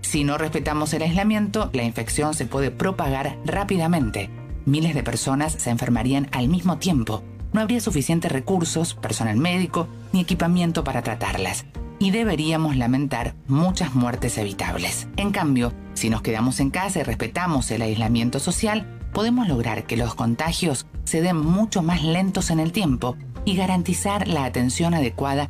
Si no respetamos el aislamiento, la infección se puede propagar rápidamente. Miles de personas se enfermarían al mismo tiempo. No habría suficientes recursos, personal médico ni equipamiento para tratarlas. Y deberíamos lamentar muchas muertes evitables. En cambio, si nos quedamos en casa y respetamos el aislamiento social, podemos lograr que los contagios se den mucho más lentos en el tiempo y garantizar la atención adecuada